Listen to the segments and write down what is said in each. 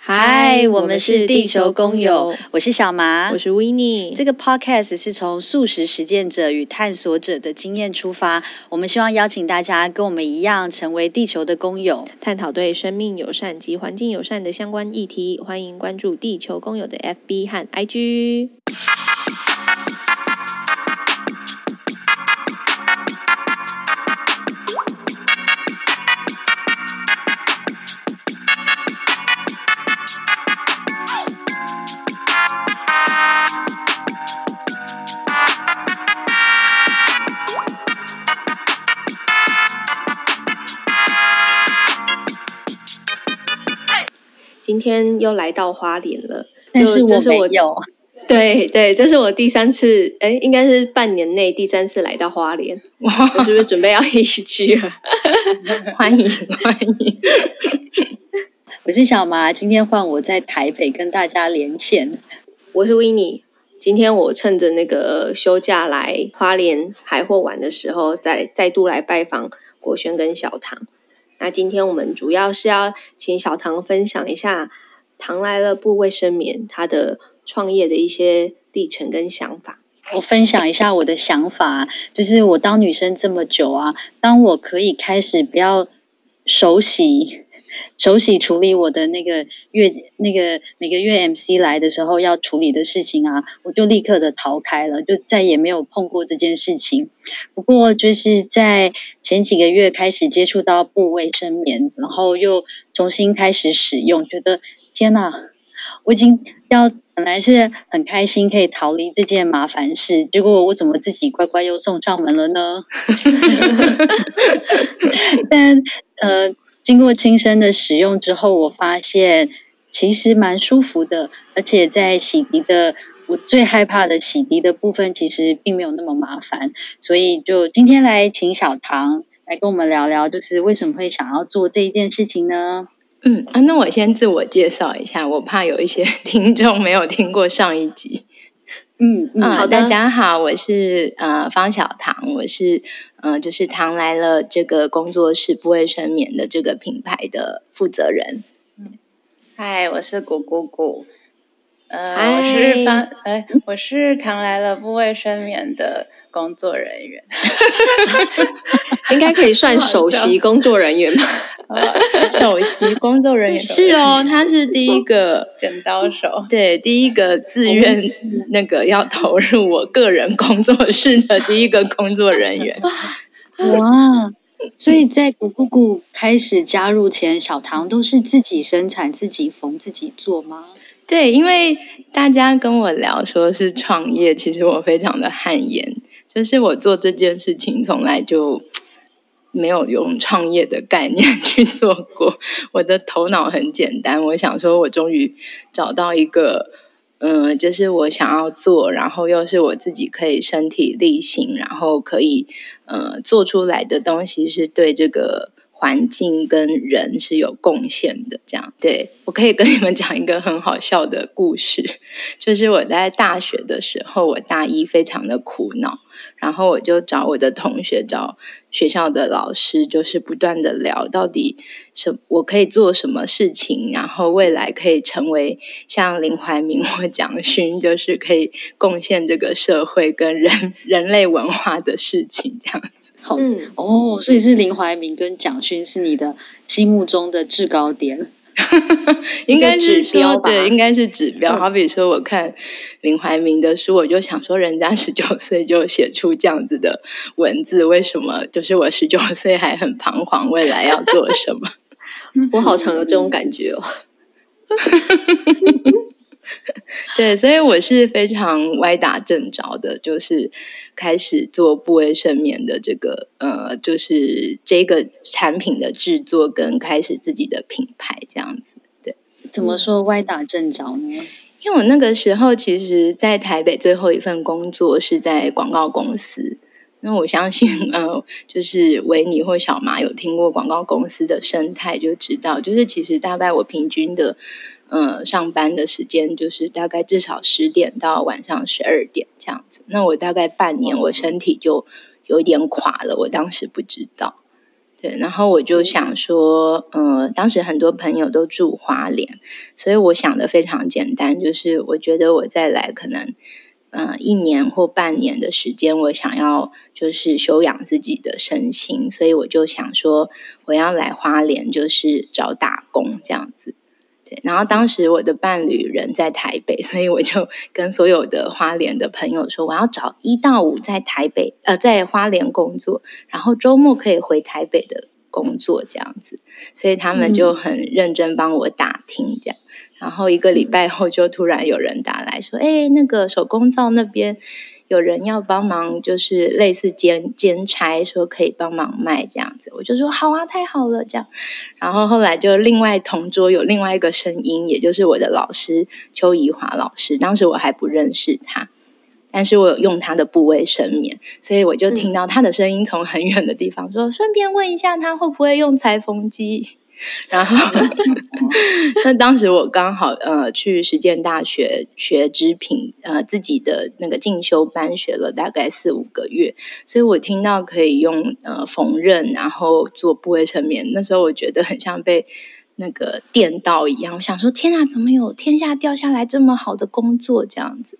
嗨，我们是地球工友，我是小麻，我是 Winnie。这个 Podcast 是从素食实践者与探索者的经验出发，我们希望邀请大家跟我们一样，成为地球的工友，探讨对生命友善及环境友善的相关议题。欢迎关注地球工友的 FB 和 IG。又来到花莲了，但是我没有。对对，这是我第三次，哎，应该是半年内第三次来到花莲。我是不是准备要移居了？欢迎欢迎，我是小麻，今天换我在台北跟大家连线。我是 Winnie，今天我趁着那个休假来花莲海货玩的时候，再再度来拜访国轩跟小唐。那今天我们主要是要请小唐分享一下“唐来了不卫生棉”他的创业的一些历程跟想法。我分享一下我的想法，就是我当女生这么久啊，当我可以开始不要手洗。手洗处理我的那个月那个每个月 MC 来的时候要处理的事情啊，我就立刻的逃开了，就再也没有碰过这件事情。不过就是在前几个月开始接触到布卫生棉，然后又重新开始使用，觉得天哪，我已经要本来是很开心可以逃离这件麻烦事，结果我怎么自己乖乖又送上门了呢？但呃。经过亲身的使用之后，我发现其实蛮舒服的，而且在洗涤的我最害怕的洗涤的部分，其实并没有那么麻烦。所以就今天来请小唐来跟我们聊聊，就是为什么会想要做这一件事情呢？嗯啊，那我先自我介绍一下，我怕有一些 听众没有听过上一集。嗯，嗯好，大家好，我是呃方小唐，我是呃就是唐来了这个工作室不卫生棉的这个品牌的负责人。嗯，嗨，我是古姑姑，呃我是方，哎，我是唐来了不卫生棉的工作人员。应该可以算首席工作人员吧？首席工作人员 是哦，他是第一个剪刀手，对，第一个自愿那个要投入我个人工作室的第一个工作人员。哇！所以在古姑姑开始加入前，小唐都是自己生产、自己缝、自己做吗？对，因为大家跟我聊说是创业，其实我非常的汗颜，就是我做这件事情从来就。没有用创业的概念 去做过，我的头脑很简单。我想说，我终于找到一个，嗯、就是我想要做，然后又是我自己可以身体力行，然后可以，呃，做出来的东西是对这个环境跟人是有贡献的。这样，对，我可以跟你们讲一个很好笑的故事，就是我在大学的时候，我大一非常的苦恼。然后我就找我的同学，找学校的老师，就是不断的聊，到底什我可以做什么事情，然后未来可以成为像林怀民或蒋勋，就是可以贡献这个社会跟人 人类文化的事情，这样。好，嗯，哦，所以是林怀民跟蒋勋是你的心目中的制高点。应该是指标吧，对，应该是指标。好比说，我看林怀民的书，我就想说，人家十九岁就写出这样子的文字，为什么就是我十九岁还很彷徨，未来要做什么？我好常有这种感觉哦。对，所以我是非常歪打正着的，就是开始做不卫生棉的这个呃，就是这个产品的制作跟开始自己的品牌这样子。对，怎么说歪打正着呢？因为我那个时候其实，在台北最后一份工作是在广告公司。那我相信，呃，就是维尼或小麻有听过广告公司的生态，就知道，就是其实大概我平均的。嗯，上班的时间就是大概至少十点到晚上十二点这样子。那我大概半年，我身体就有点垮了。我当时不知道，对，然后我就想说，嗯、当时很多朋友都住花莲，所以我想的非常简单，就是我觉得我再来可能，嗯、一年或半年的时间，我想要就是休养自己的身心，所以我就想说，我要来花莲，就是找打工这样子。对，然后当时我的伴侣人在台北，所以我就跟所有的花莲的朋友说，我要找一到五在台北，呃，在花莲工作，然后周末可以回台北的工作这样子，所以他们就很认真帮我打听这样，然后一个礼拜后就突然有人打来说，哎，那个手工皂那边。有人要帮忙，就是类似兼兼差，说可以帮忙卖这样子，我就说好啊，太好了这样。然后后来就另外同桌有另外一个声音，也就是我的老师邱怡华老师，当时我还不认识他，但是我有用他的部位生眠，所以我就听到他的声音从很远的地方说，嗯、顺便问一下他会不会用裁缝机。然后，那当时我刚好呃去实践大学学织品，呃自己的那个进修班学了大概四五个月，所以我听到可以用呃缝纫，然后做布卫生棉，那时候我觉得很像被那个电到一样，我想说天啊，怎么有天下掉下来这么好的工作这样子？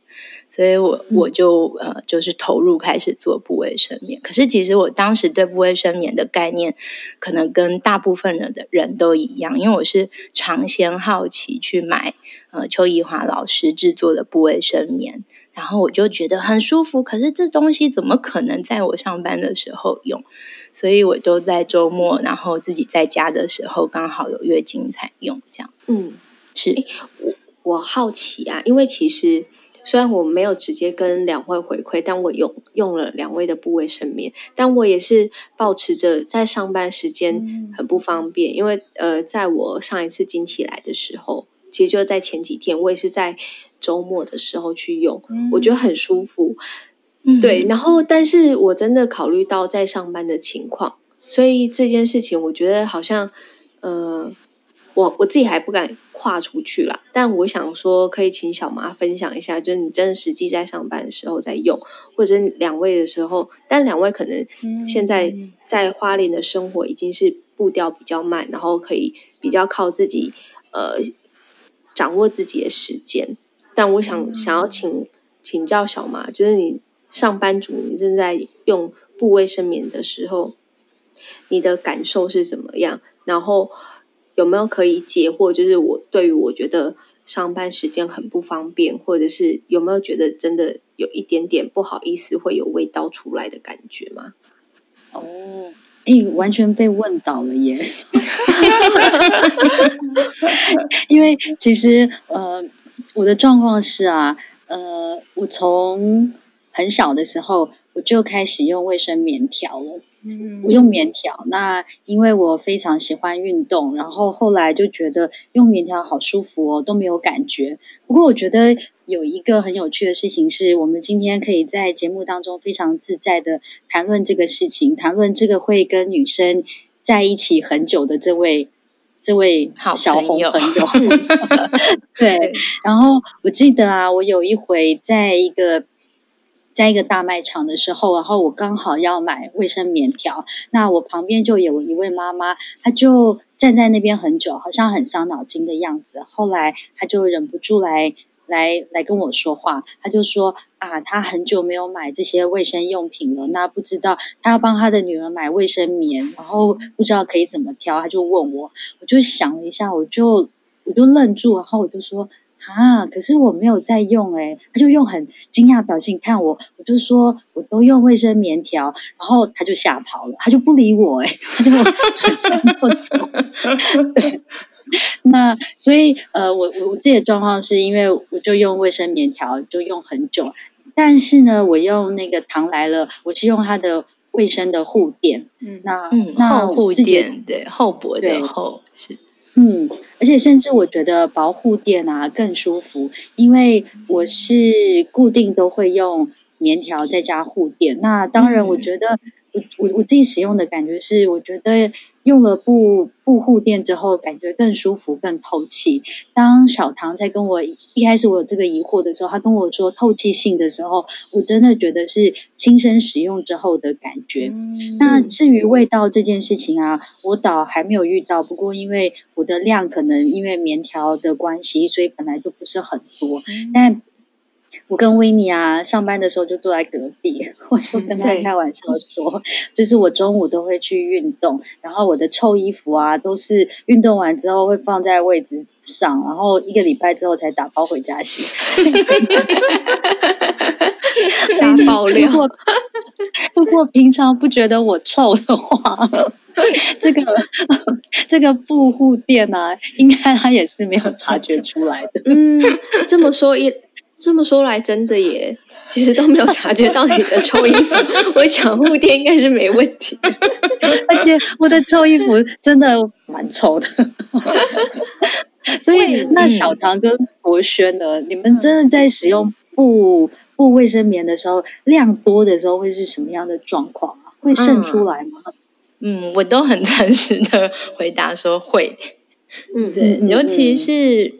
所以我我就呃就是投入开始做布卫生棉，可是其实我当时对布卫生棉的概念，可能跟大部分人的人都一样，因为我是尝鲜好奇去买呃邱怡华老师制作的布卫生棉，然后我就觉得很舒服，可是这东西怎么可能在我上班的时候用？所以我都在周末，然后自己在家的时候刚好有月经才用这样。嗯，是我我好奇啊，因为其实。虽然我没有直接跟两位回馈，但我用用了两位的部位生面，但我也是保持着在上班时间很不方便，嗯、因为呃，在我上一次经期来的时候，其实就在前几天，我也是在周末的时候去用，嗯、我觉得很舒服，嗯、对。然后，但是我真的考虑到在上班的情况，所以这件事情我觉得好像呃。我我自己还不敢跨出去啦，但我想说，可以请小麻分享一下，就是你真的实际在上班的时候在用，或者两位的时候，但两位可能现在在花莲的生活已经是步调比较慢，然后可以比较靠自己呃掌握自己的时间。但我想想要请请教小麻，就是你上班族，你正在用布卫生棉的时候，你的感受是怎么样？然后。有没有可以解惑？就是我对于我觉得上班时间很不方便，或者是有没有觉得真的有一点点不好意思，会有味道出来的感觉吗？哦，哎，完全被问倒了耶！因为其实呃，我的状况是啊，呃，我从很小的时候我就开始用卫生棉条了。我用棉条，那因为我非常喜欢运动，然后后来就觉得用棉条好舒服哦，都没有感觉。不过我觉得有一个很有趣的事情是，我们今天可以在节目当中非常自在的谈论这个事情，谈论这个会跟女生在一起很久的这位这位小红朋友。朋友 对，然后我记得啊，我有一回在一个。在一个大卖场的时候，然后我刚好要买卫生棉条，那我旁边就有一位妈妈，她就站在那边很久，好像很伤脑筋的样子。后来她就忍不住来来来跟我说话，她就说啊，她很久没有买这些卫生用品了，那不知道她要帮她的女儿买卫生棉，然后不知道可以怎么挑，她就问我，我就想了一下，我就我就愣住，然后我就说。啊！可是我没有在用诶，他就用很惊讶的表情看我，我就说我都用卫生棉条，然后他就吓跑了，他就不理我诶，他就转身就走。对，那所以呃，我我我自己的状况是因为我就用卫生棉条就用很久，但是呢，我用那个糖来了，我是用它的卫生的护垫，嗯，那嗯，那护垫对厚薄的厚是。嗯，而且甚至我觉得薄护垫啊更舒服，因为我是固定都会用棉条再加护垫。那当然，我觉得我我我自己使用的感觉是，我觉得用了布布护垫之后，感觉更舒服、更透气。当小唐在跟我一开始我有这个疑惑的时候，他跟我说透气性的时候，我真的觉得是亲身使用之后的感觉。嗯、那至于味道这件事情啊，我倒还没有遇到。不过因为我的量可能因为棉条的关系，所以本来就不是很多，嗯、但。我跟维尼啊，上班的时候就坐在隔壁，我就跟他开玩笑说，就是我中午都会去运动，然后我的臭衣服啊，都是运动完之后会放在位置上，然后一个礼拜之后才打包回家洗。大爆料。如果如果平常不觉得我臭的话，这个这个布护垫啊，应该他也是没有察觉出来的。嗯，这么说一。这么说来，真的耶，其实都没有察觉到你的臭衣服。我想护垫应该是没问题，而且我的臭衣服真的蛮臭的。所以，那小唐跟国轩呢？你们真的在使用布布卫生棉的时候，量多的时候会是什么样的状况啊？会渗出来吗？嗯，我都很诚实的回答说会。嗯，对，尤其是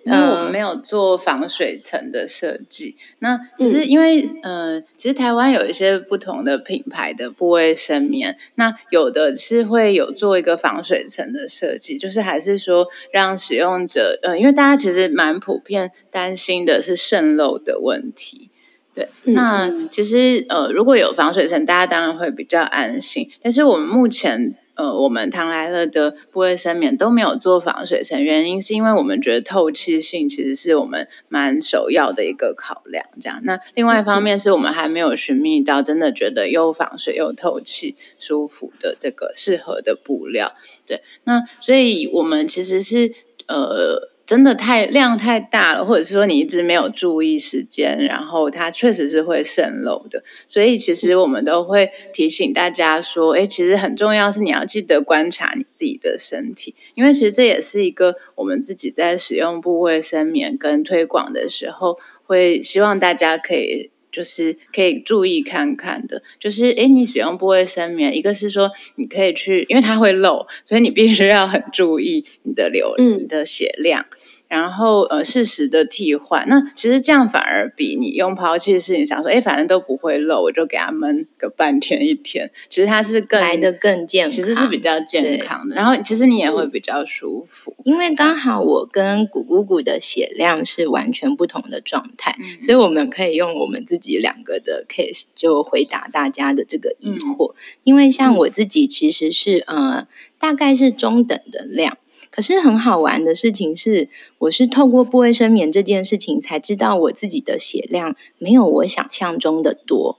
因为我们没有做防水层的设计。那其实因为呃，其实台湾有一些不同的品牌的布卫生棉，那有的是会有做一个防水层的设计，就是还是说让使用者呃，因为大家其实蛮普遍担心的是渗漏的问题。对，那其实呃，如果有防水层，大家当然会比较安心。但是我们目前。呃，我们唐莱乐的不卫生棉都没有做防水层，原因是因为我们觉得透气性其实是我们蛮首要的一个考量。这样，那另外一方面是我们还没有寻觅到真的觉得又防水又透气、舒服的这个适合的布料。对，那所以我们其实是呃。真的太量太大了，或者是说你一直没有注意时间，然后它确实是会渗漏的。所以其实我们都会提醒大家说，哎，其实很重要是你要记得观察你自己的身体，因为其实这也是一个我们自己在使用部位生眠跟推广的时候，会希望大家可以。就是可以注意看看的，就是诶，你使用部卫生棉，一个是说你可以去，因为它会漏，所以你必须要很注意你的流，嗯，你的血量。然后呃，适时的替换，那其实这样反而比你用抛弃的事情想说，哎，反正都不会漏，我就给它闷个半天一天，其实它是更来的更健康，其实是比较健康的。然后其实你也会比较舒服，因为刚好我跟古姑姑的血量是完全不同的状态，嗯、所以我们可以用我们自己两个的 case 就回答大家的这个疑惑。嗯、因为像我自己其实是呃，大概是中等的量。可是很好玩的事情是，我是透过布卫生棉这件事情才知道我自己的血量没有我想象中的多。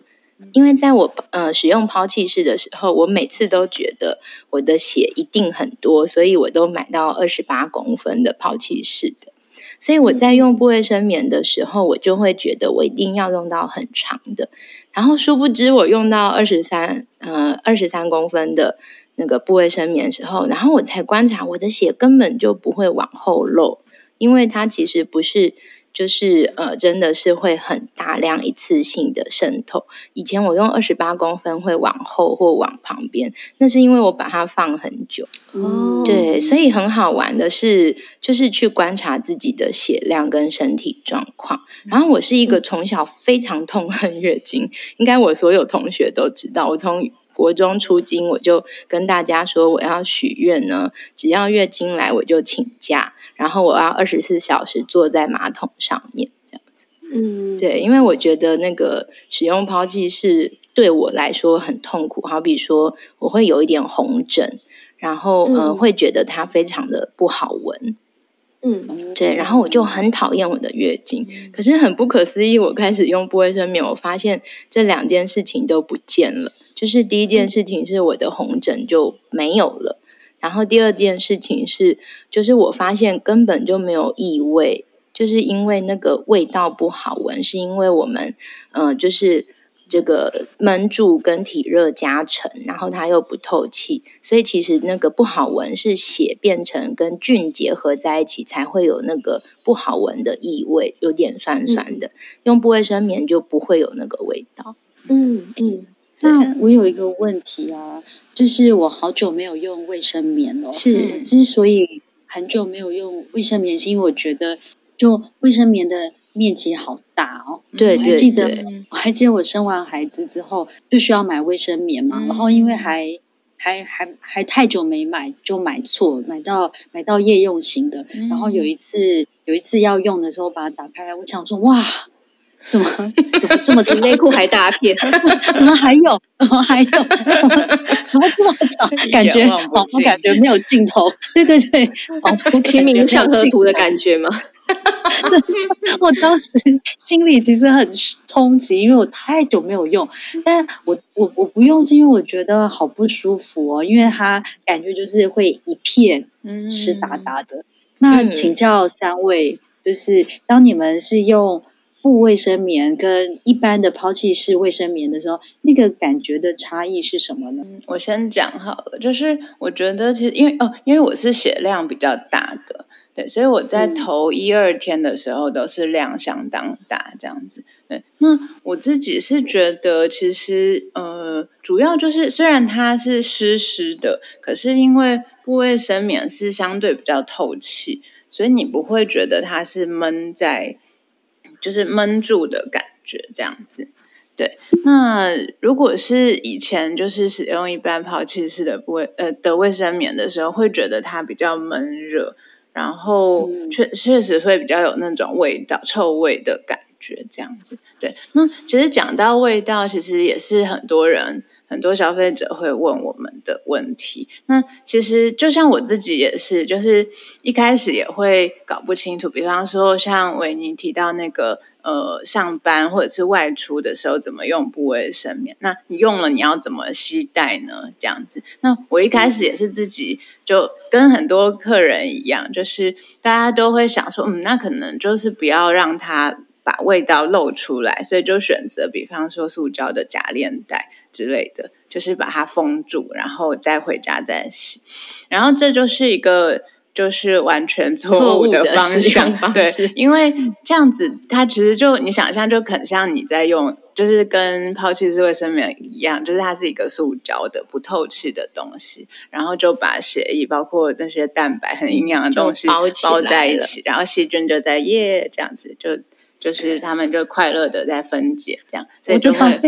因为在我呃使用抛弃式的时候，我每次都觉得我的血一定很多，所以我都买到二十八公分的抛弃式的。所以我在用布卫生棉的时候，我就会觉得我一定要用到很长的。然后殊不知我用到二十三呃二十三公分的。那个部位生棉的时候，然后我才观察我的血根本就不会往后漏，因为它其实不是，就是呃，真的是会很大量一次性的渗透。以前我用二十八公分会往后或往旁边，那是因为我把它放很久。哦，对，所以很好玩的是，就是去观察自己的血量跟身体状况。然后我是一个从小非常痛恨月经，应该我所有同学都知道，我从。国中出经，我就跟大家说，我要许愿呢，只要月经来我就请假，然后我要二十四小时坐在马桶上面，这样子。嗯，对，因为我觉得那个使用抛弃是对我来说很痛苦，好比说我会有一点红疹，然后嗯、呃，会觉得它非常的不好闻。嗯，对，然后我就很讨厌我的月经，可是很不可思议，我开始用不卫生棉，我发现这两件事情都不见了。就是第一件事情是我的红疹就没有了，然后第二件事情是，就是我发现根本就没有异味，就是因为那个味道不好闻，是因为我们，嗯、呃，就是这个闷住跟体热加成，然后它又不透气，所以其实那个不好闻是血变成跟菌结合在一起才会有那个不好闻的异味，有点酸酸的。嗯、用不卫生棉就不会有那个味道。嗯嗯。那我有一个问题啊，就是我好久没有用卫生棉了。是，之所以很久没有用卫生棉，是因为我觉得就卫生棉的面积好大哦。对，我还记得，我还记得我生完孩子之后就需要买卫生棉嘛，嗯、然后因为还还还还太久没买，就买错，买到买到夜用型的。嗯、然后有一次有一次要用的时候，把它打开来，我想说哇。怎么怎么这么长？内裤还大片？怎么还有？怎么还有？怎么怎么这么长？感觉仿佛感觉没有尽头。对对对，仿佛清明上河图的感觉吗？我当时心里其实很冲击，因为我太久没有用。但我我我不用是因为我觉得好不舒服哦，因为它感觉就是会一片湿哒哒的。嗯、那请教三位，就是当你们是用。布卫生棉跟一般的抛弃式卫生棉的时候，那个感觉的差异是什么呢？我先讲好了，就是我觉得其实因为哦，因为我是血量比较大的，对，所以我在头一二天的时候都是量相当大这样子。对，那我自己是觉得其实呃，主要就是虽然它是湿湿的，可是因为布卫生棉是相对比较透气，所以你不会觉得它是闷在。就是闷住的感觉，这样子。对，那如果是以前就是使用一般抛弃式的卫呃的卫生棉的时候，会觉得它比较闷热，然后确确实会比较有那种味道、臭味的感觉，这样子。对，那其实讲到味道，其实也是很多人。很多消费者会问我们的问题，那其实就像我自己也是，就是一开始也会搞不清楚。比方说，像维尼提到那个呃，上班或者是外出的时候怎么用布卫生棉，那你用了你要怎么携带呢？这样子，那我一开始也是自己就跟很多客人一样，就是大家都会想说，嗯，那可能就是不要让它。把味道露出来，所以就选择，比方说塑胶的夹链袋之类的，就是把它封住，然后带回家再洗。然后这就是一个就是完全错误的方向，方对，因为这样子它其实就你想象就很像你在用，就是跟抛弃式卫生棉一样，就是它是一个塑胶的不透气的东西，然后就把血液包括那些蛋白很营养的东西包包在一起，然后细菌就在耶这样子就。就是他们就快乐的在分解，这样，所以就会，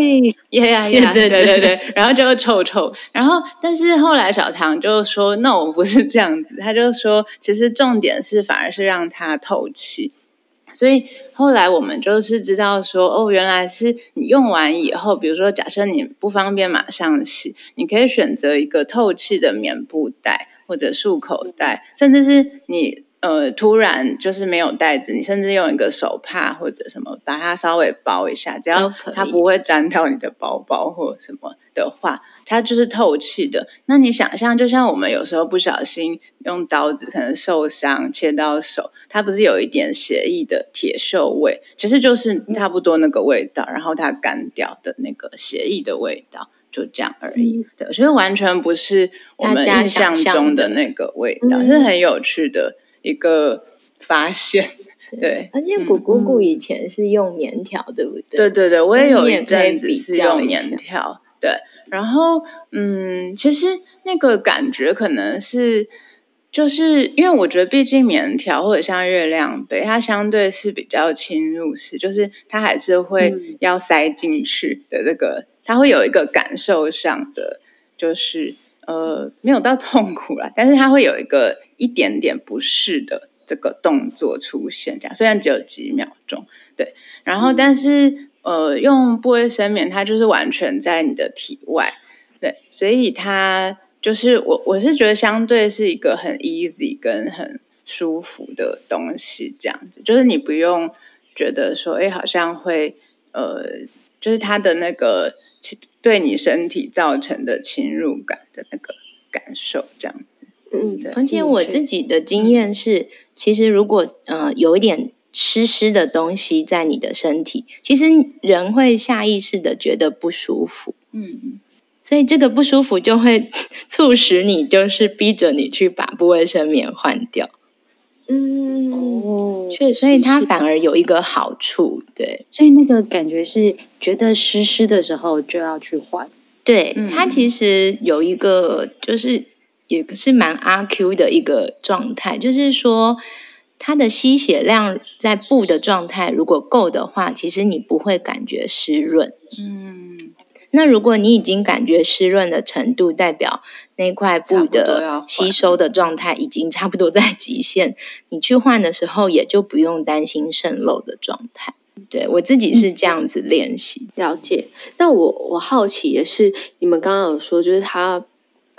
耶呀耶，对对对对，然后就臭臭，然后但是后来小唐就说，no，不是这样子，他就说，其实重点是反而是让它透气，所以后来我们就是知道说，哦，原来是你用完以后，比如说假设你不方便马上洗，你可以选择一个透气的棉布袋或者束口袋，甚至是你。呃，突然就是没有袋子，你甚至用一个手帕或者什么把它稍微包一下，只要它不会沾到你的包包或什么的话，它就是透气的。那你想象，就像我们有时候不小心用刀子可能受伤切到手，它不是有一点血液的铁锈味，其实就是差不多那个味道，然后它干掉的那个血液的味道，就这样而已。对，所以完全不是我们印象中的那个味道，是很有趣的。一个发现，对，而且谷姑姑以前是用棉条，对不对？对对对，我也有一阵子是用棉条，对。然后，嗯，其实那个感觉可能是，就是因为我觉得，毕竟棉条或者像月亮杯，它相对是比较侵入式，就是它还是会要塞进去的这个，它会有一个感受上的，就是。呃，没有到痛苦啦，但是它会有一个一点点不适的这个动作出现，这样虽然只有几秒钟，对。然后，但是、嗯、呃，用布卫生棉，它就是完全在你的体外，对，所以它就是我我是觉得相对是一个很 easy 跟很舒服的东西，这样子，就是你不用觉得说，哎，好像会呃，就是它的那个。对你身体造成的侵入感的那个感受，这样子。嗯，对。而且我自己的经验是，嗯、其实如果呃有一点湿湿的东西在你的身体，其实人会下意识的觉得不舒服。嗯，所以这个不舒服就会 促使你，就是逼着你去把不卫生棉换掉。嗯，哦，确实，所以它反而有一个好处，对，所以那个感觉是觉得湿湿的时候就要去换，对，它其实有一个，就是也是蛮阿 Q 的一个状态，就是说它的吸血量在布的状态如果够的话，其实你不会感觉湿润。嗯，那如果你已经感觉湿润的程度，代表那块布的吸收的状态已经差不多在极限，你去换的时候也就不用担心渗漏的状态。对，我自己是这样子练习。嗯，了解。那我我好奇的是，你们刚刚有说，就是他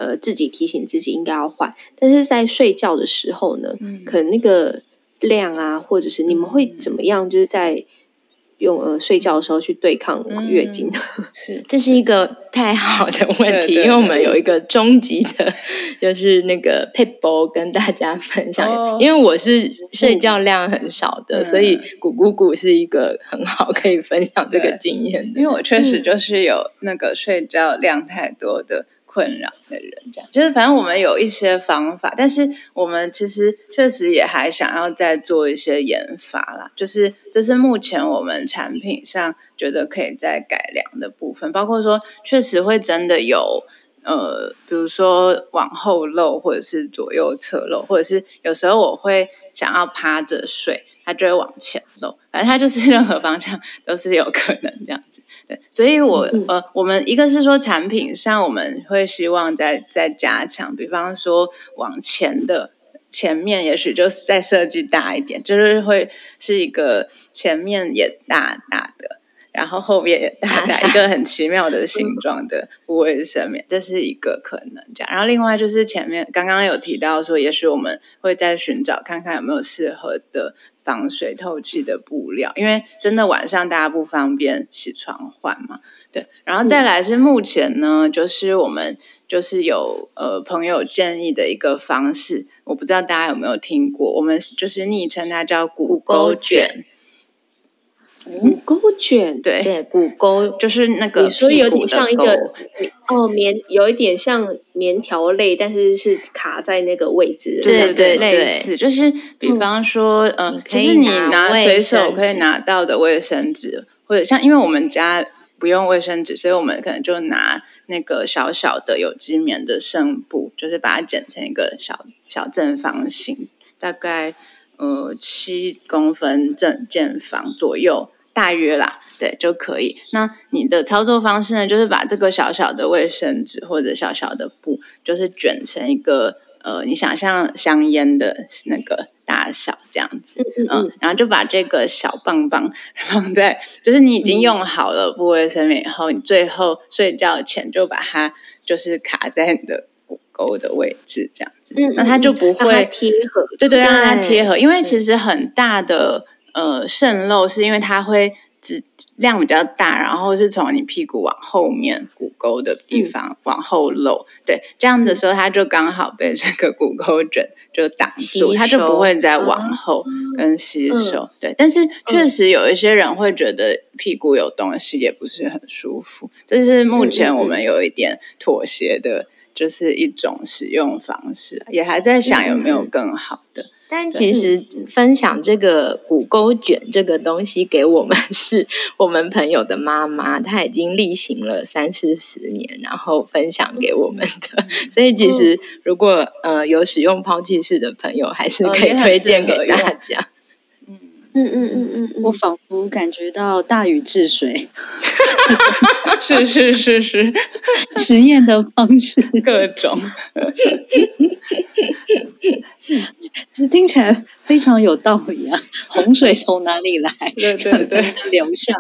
呃自己提醒自己应该要换，但是在睡觉的时候呢，嗯，可能那个量啊，或者是你们会怎么样，就是在。用呃睡觉的时候去对抗月经，嗯、是这是一个太好的问题，因为我们有一个终极的，就是那个撇步跟大家分享。哦、因为我是睡觉量很少的，嗯、所以古姑姑是一个很好可以分享这个经验的。因为我确实就是有那个睡觉量太多的。困扰的人，这样就是反正我们有一些方法，但是我们其实确实也还想要再做一些研发啦。就是这是目前我们产品上觉得可以再改良的部分，包括说确实会真的有呃，比如说往后漏，或者是左右侧漏，或者是有时候我会想要趴着睡。它就会往前漏，反正它就是任何方向都是有可能这样子。对，所以我呃，我们一个是说产品上我们会希望再再加强，比方说往前的前面，也许就再设计大一点，就是会是一个前面也大大的。然后后面也大大一个很奇妙的 形状的部卫生面，这是一个可能这样。然后另外就是前面刚刚有提到说，也许我们会再寻找看看有没有适合的防水透气的布料，因为真的晚上大家不方便起床换嘛。对，然后再来是目前呢，就是我们就是有呃朋友建议的一个方式，我不知道大家有没有听过，我们就是昵称它叫骨沟卷。骨沟卷，对。对，骨钩就是那个，你说有点像一个哦棉，有一点像棉条类，但是是卡在那个位置，对对类似，就是比方说，嗯，其实你拿随手可以拿到的卫生纸，或者像因为我们家不用卫生纸，所以我们可能就拿那个小小的有机棉的纱布，就是把它剪成一个小小正方形，大概呃七公分正见方左右。大约啦，对，就可以。那你的操作方式呢？就是把这个小小的卫生纸或者小小的布，就是卷成一个呃，你想象香烟的那个大小这样子，嗯，嗯，嗯，然后就把这个小棒棒放在，就是你已经用好了布卫生棉以后，你最后睡觉前就把它就是卡在你的骨沟的位置这样子，嗯，那它就不会贴合，对对，让它贴合，因为其实很大的。呃，渗漏是因为它会只量比较大，然后是从你屁股往后面骨沟的地方往后漏，嗯、对，这样的时候它就刚好被这个骨沟枕就挡住，它就不会再往后跟吸收。嗯、对，但是确实有一些人会觉得屁股有东西也不是很舒服，这是目前我们有一点妥协的，就是一种使用方式，也还在想有没有更好的。嗯但其实分享这个骨钩卷这个东西给我们，是我们朋友的妈妈，她已经例行了三四十年，然后分享给我们的。所以其实如果呃有使用抛弃式的朋友，还是可以推荐给大家。嗯嗯嗯嗯，我仿佛感觉到大禹治水，是是是是，实验的方式各种，这听起来非常有道理啊！洪水从哪里来？对对对，流向，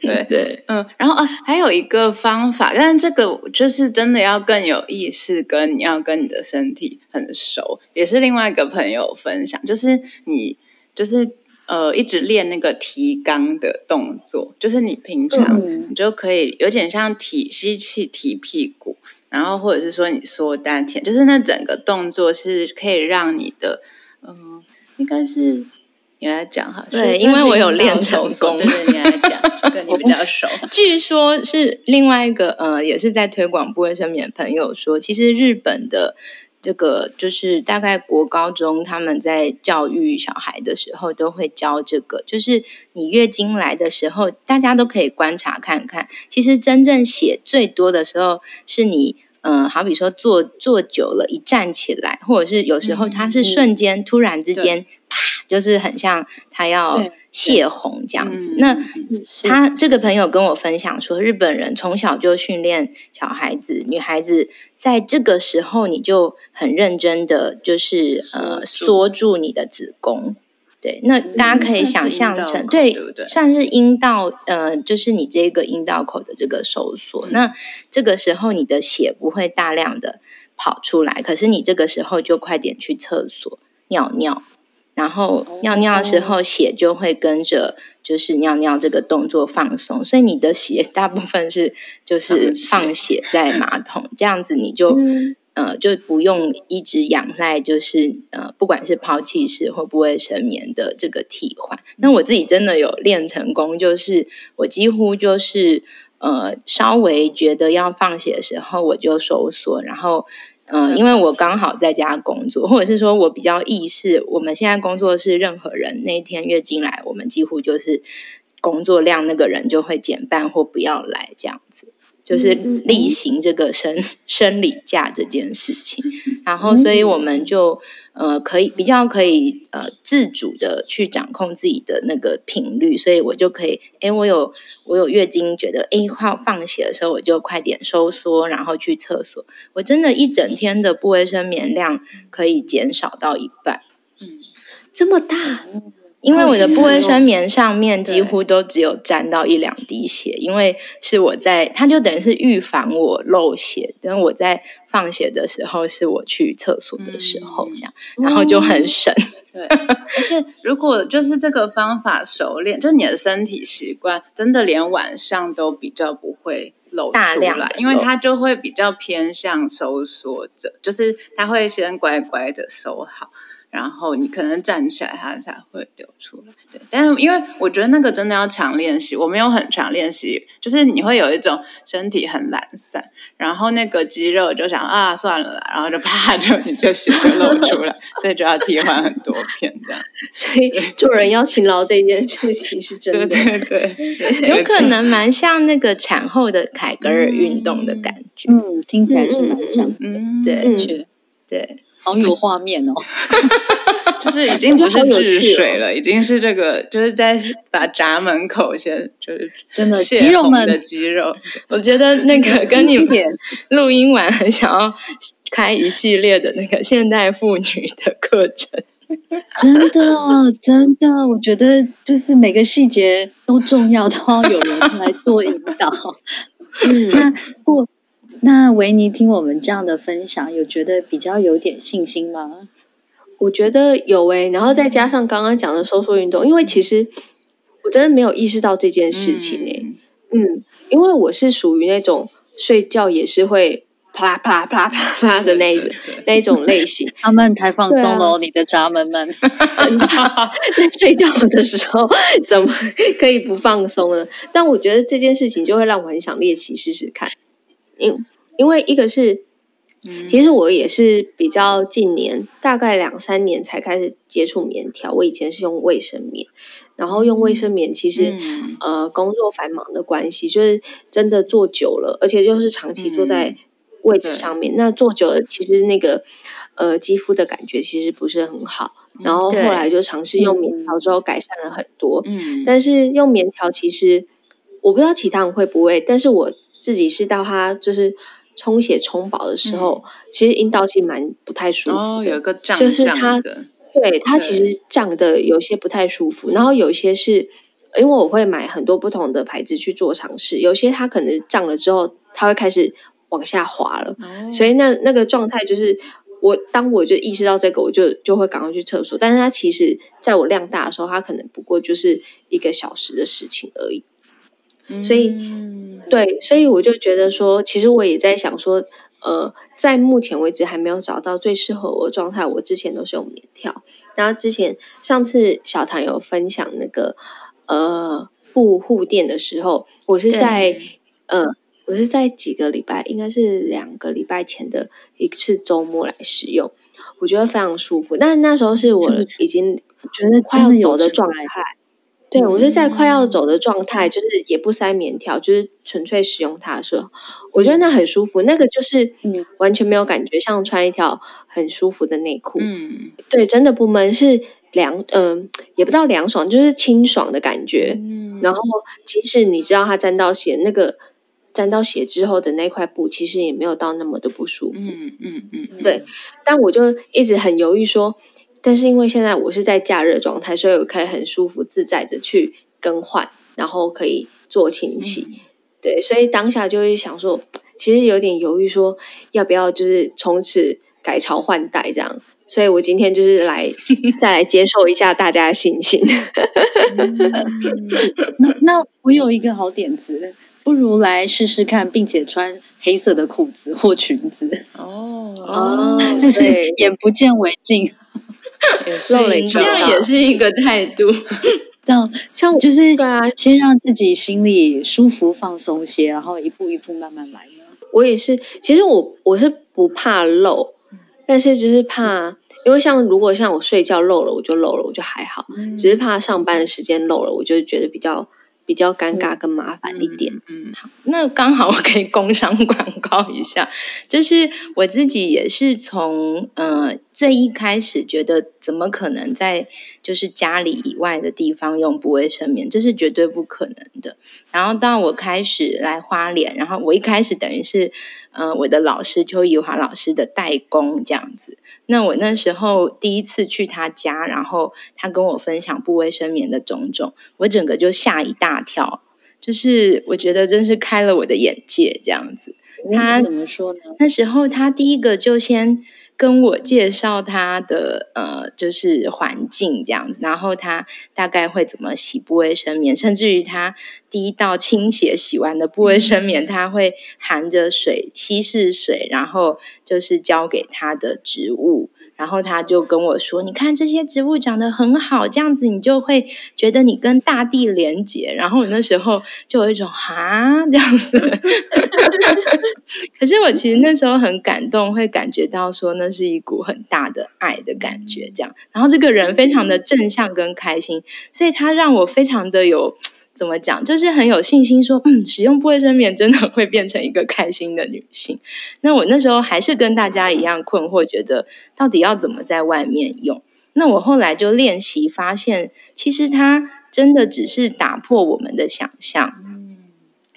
对对嗯，然后啊，还有一个方法，但是这个就是真的要更有意识，跟你要跟你的身体很熟，也是另外一个朋友分享，就是你。就是呃，一直练那个提肛的动作，就是你平常你就可以有点像提吸气提屁股，然后或者是说你缩丹田，就是那整个动作是可以让你的嗯、呃，应该是你来讲哈，对，因为我有练成功，对对，你来讲，跟你比较熟。据说是另外一个呃，也是在推广部卫生棉的朋友说，其实日本的。这个就是大概国高中他们在教育小孩的时候都会教这个，就是你月经来的时候，大家都可以观察看看。其实真正血最多的时候是你，嗯、呃，好比说坐坐久了，一站起来，或者是有时候他是瞬间、嗯、突然之间啪，就是很像他要泄洪这样子。那他这个朋友跟我分享说，日本人从小就训练小孩子、女孩子。在这个时候，你就很认真的，就是呃，缩住你的子宫，对，那大家可以想象成，对，对，对，算是阴道，呃，就是你这个阴道口的这个收缩。嗯、那这个时候，你的血不会大量的跑出来，可是你这个时候就快点去厕所尿尿。然后尿尿的时候，血就会跟着，就是尿尿这个动作放松，所以你的血大部分是就是放血在马桶，这样子你就呃就不用一直仰赖，就是呃不管是抛弃式或不会成眠的这个替换。那我自己真的有练成功，就是我几乎就是呃稍微觉得要放血的时候，我就收缩，然后。嗯，因为我刚好在家工作，或者是说我比较意识，我们现在工作是任何人那一天月经来，我们几乎就是工作量那个人就会减半或不要来这样子，就是例行这个生生理假这件事情，然后所以我们就。呃，可以比较可以呃自主的去掌控自己的那个频率，所以我就可以，哎，我有我有月经，觉得哎快要放血的时候，我就快点收缩，然后去厕所。我真的，一整天的不卫生棉量可以减少到一半。嗯，这么大。因为我的不卫生棉上面几乎都只有沾到一两滴血，因为是我在，它就等于是预防我漏血。等我在放血的时候，是我去厕所的时候，这样，嗯、然后就很省。对，而且如果就是这个方法熟练，就你的身体习惯，真的连晚上都比较不会漏出来，大量的，因为它就会比较偏向收缩着，就是它会先乖乖的收好。然后你可能站起来，它才会流出来。对，但是因为我觉得那个真的要常练习，我没有很常练习，就是你会有一种身体很懒散，然后那个肌肉就想啊算了啦，然后就啪就你就血就露出来，所以就要替换很多片这样。所以做人要勤劳这件事情是真的，对对对，有可能蛮像那个产后的凯格尔运动的感觉，嗯，听起来是蛮像的，嗯，对，嗯、对。好有画面哦，就是已经不是治水了，已经是这个，就是在把闸门口先就是真的肌肉们的肌肉。我觉得那个 跟你们录音完很想要开一系列的那个现代妇女的课程，真的哦，真的，我觉得就是每个细节都重要，都要有人来做引导。嗯，那不。那维尼听我们这样的分享，有觉得比较有点信心吗？我觉得有诶、欸，然后再加上刚刚讲的收缩运动，因为其实我真的没有意识到这件事情诶、欸。嗯，嗯，因为我是属于那种睡觉也是会啪啦啪啦啪啦啪啦的那一种那一种类型。他们太放松了，啊、你的闸门们，真的 在睡觉的时候怎么可以不放松呢？但我觉得这件事情就会让我很想练习试试看。因因为一个是，其实我也是比较近年，大概两三年才开始接触棉条。我以前是用卫生棉，然后用卫生棉，其实、嗯、呃工作繁忙的关系，就是真的坐久了，而且又是长期坐在位置上面，嗯、那坐久了，其实那个呃肌肤的感觉其实不是很好。然后后来就尝试用棉条之后改善了很多。嗯，但是用棉条其实我不知道其他人会不会，但是我。自己是到它就是充血充饱的时候，嗯、其实阴道其实蛮不太舒服的，哦、有一个胀就是它，对它其实胀的有些不太舒服，然后有一些是因为我会买很多不同的牌子去做尝试，有些它可能胀了之后，它会开始往下滑了，哦、所以那那个状态就是我当我就意识到这个，我就就会赶快去厕所，但是它其实在我量大的时候，它可能不过就是一个小时的事情而已，嗯、所以。对，所以我就觉得说，其实我也在想说，呃，在目前为止还没有找到最适合我的状态。我之前都是用棉条，然后之前上次小唐有分享那个呃布护垫的时候，我是在对呃我是在几个礼拜，应该是两个礼拜前的一次周末来使用，我觉得非常舒服。但是那时候是我已经觉得快要走的状态。对，我是在快要走的状态，就是也不塞棉条，就是纯粹使用它的时候，我觉得那很舒服。那个就是完全没有感觉，像穿一条很舒服的内裤。嗯，对，真的不闷，是凉，嗯，也不到凉爽，就是清爽的感觉。嗯，然后即使你知道它沾到血，那个沾到血之后的那块布，其实也没有到那么的不舒服。嗯嗯嗯，对。但我就一直很犹豫说。但是因为现在我是在假日状态，所以我可以很舒服自在的去更换，然后可以做清洗，嗯、对，所以当下就会想说，其实有点犹豫，说要不要就是从此改朝换代这样。所以我今天就是来 再来接受一下大家的信心。嗯、那那我有一个好点子，不如来试试看，并且穿黑色的裤子或裙子。哦哦，就是眼不见为净。也是，这样也是一个态度。这样像就是对啊，先让自己心里舒服放松些，然后一步一步慢慢来呢。我也是，其实我我是不怕漏，但是就是怕，因为像如果像我睡觉漏了，我就漏了，我就还好，嗯、只是怕上班的时间漏了，我就觉得比较。比较尴尬跟麻烦一点，嗯，好，那刚好我可以工商 广告一下，就是我自己也是从呃最一开始觉得怎么可能在就是家里以外的地方用不卫生棉，这是绝对不可能的。然后到我开始来花脸，然后我一开始等于是呃我的老师邱怡华老师的代工这样子。那我那时候第一次去他家，然后他跟我分享布卫生棉的种种，我整个就吓一大跳，就是我觉得真是开了我的眼界这样子。他怎么说呢？那时候他第一个就先跟我介绍他的呃，就是环境这样子，然后他大概会怎么洗布卫生棉，甚至于他第一道清洁洗完的布卫生棉，他会含着水稀释水，然后就是交给他的植物。然后他就跟我说：“你看这些植物长得很好，这样子你就会觉得你跟大地连结。”然后我那时候就有一种哈这样子。可是我其实那时候很感动，会感觉到说那是一股很大的爱的感觉，这样。然后这个人非常的正向跟开心，所以他让我非常的有。怎么讲？就是很有信心说，嗯，使用不卫生棉真的会变成一个开心的女性。那我那时候还是跟大家一样困惑，觉得到底要怎么在外面用？那我后来就练习，发现其实它真的只是打破我们的想象。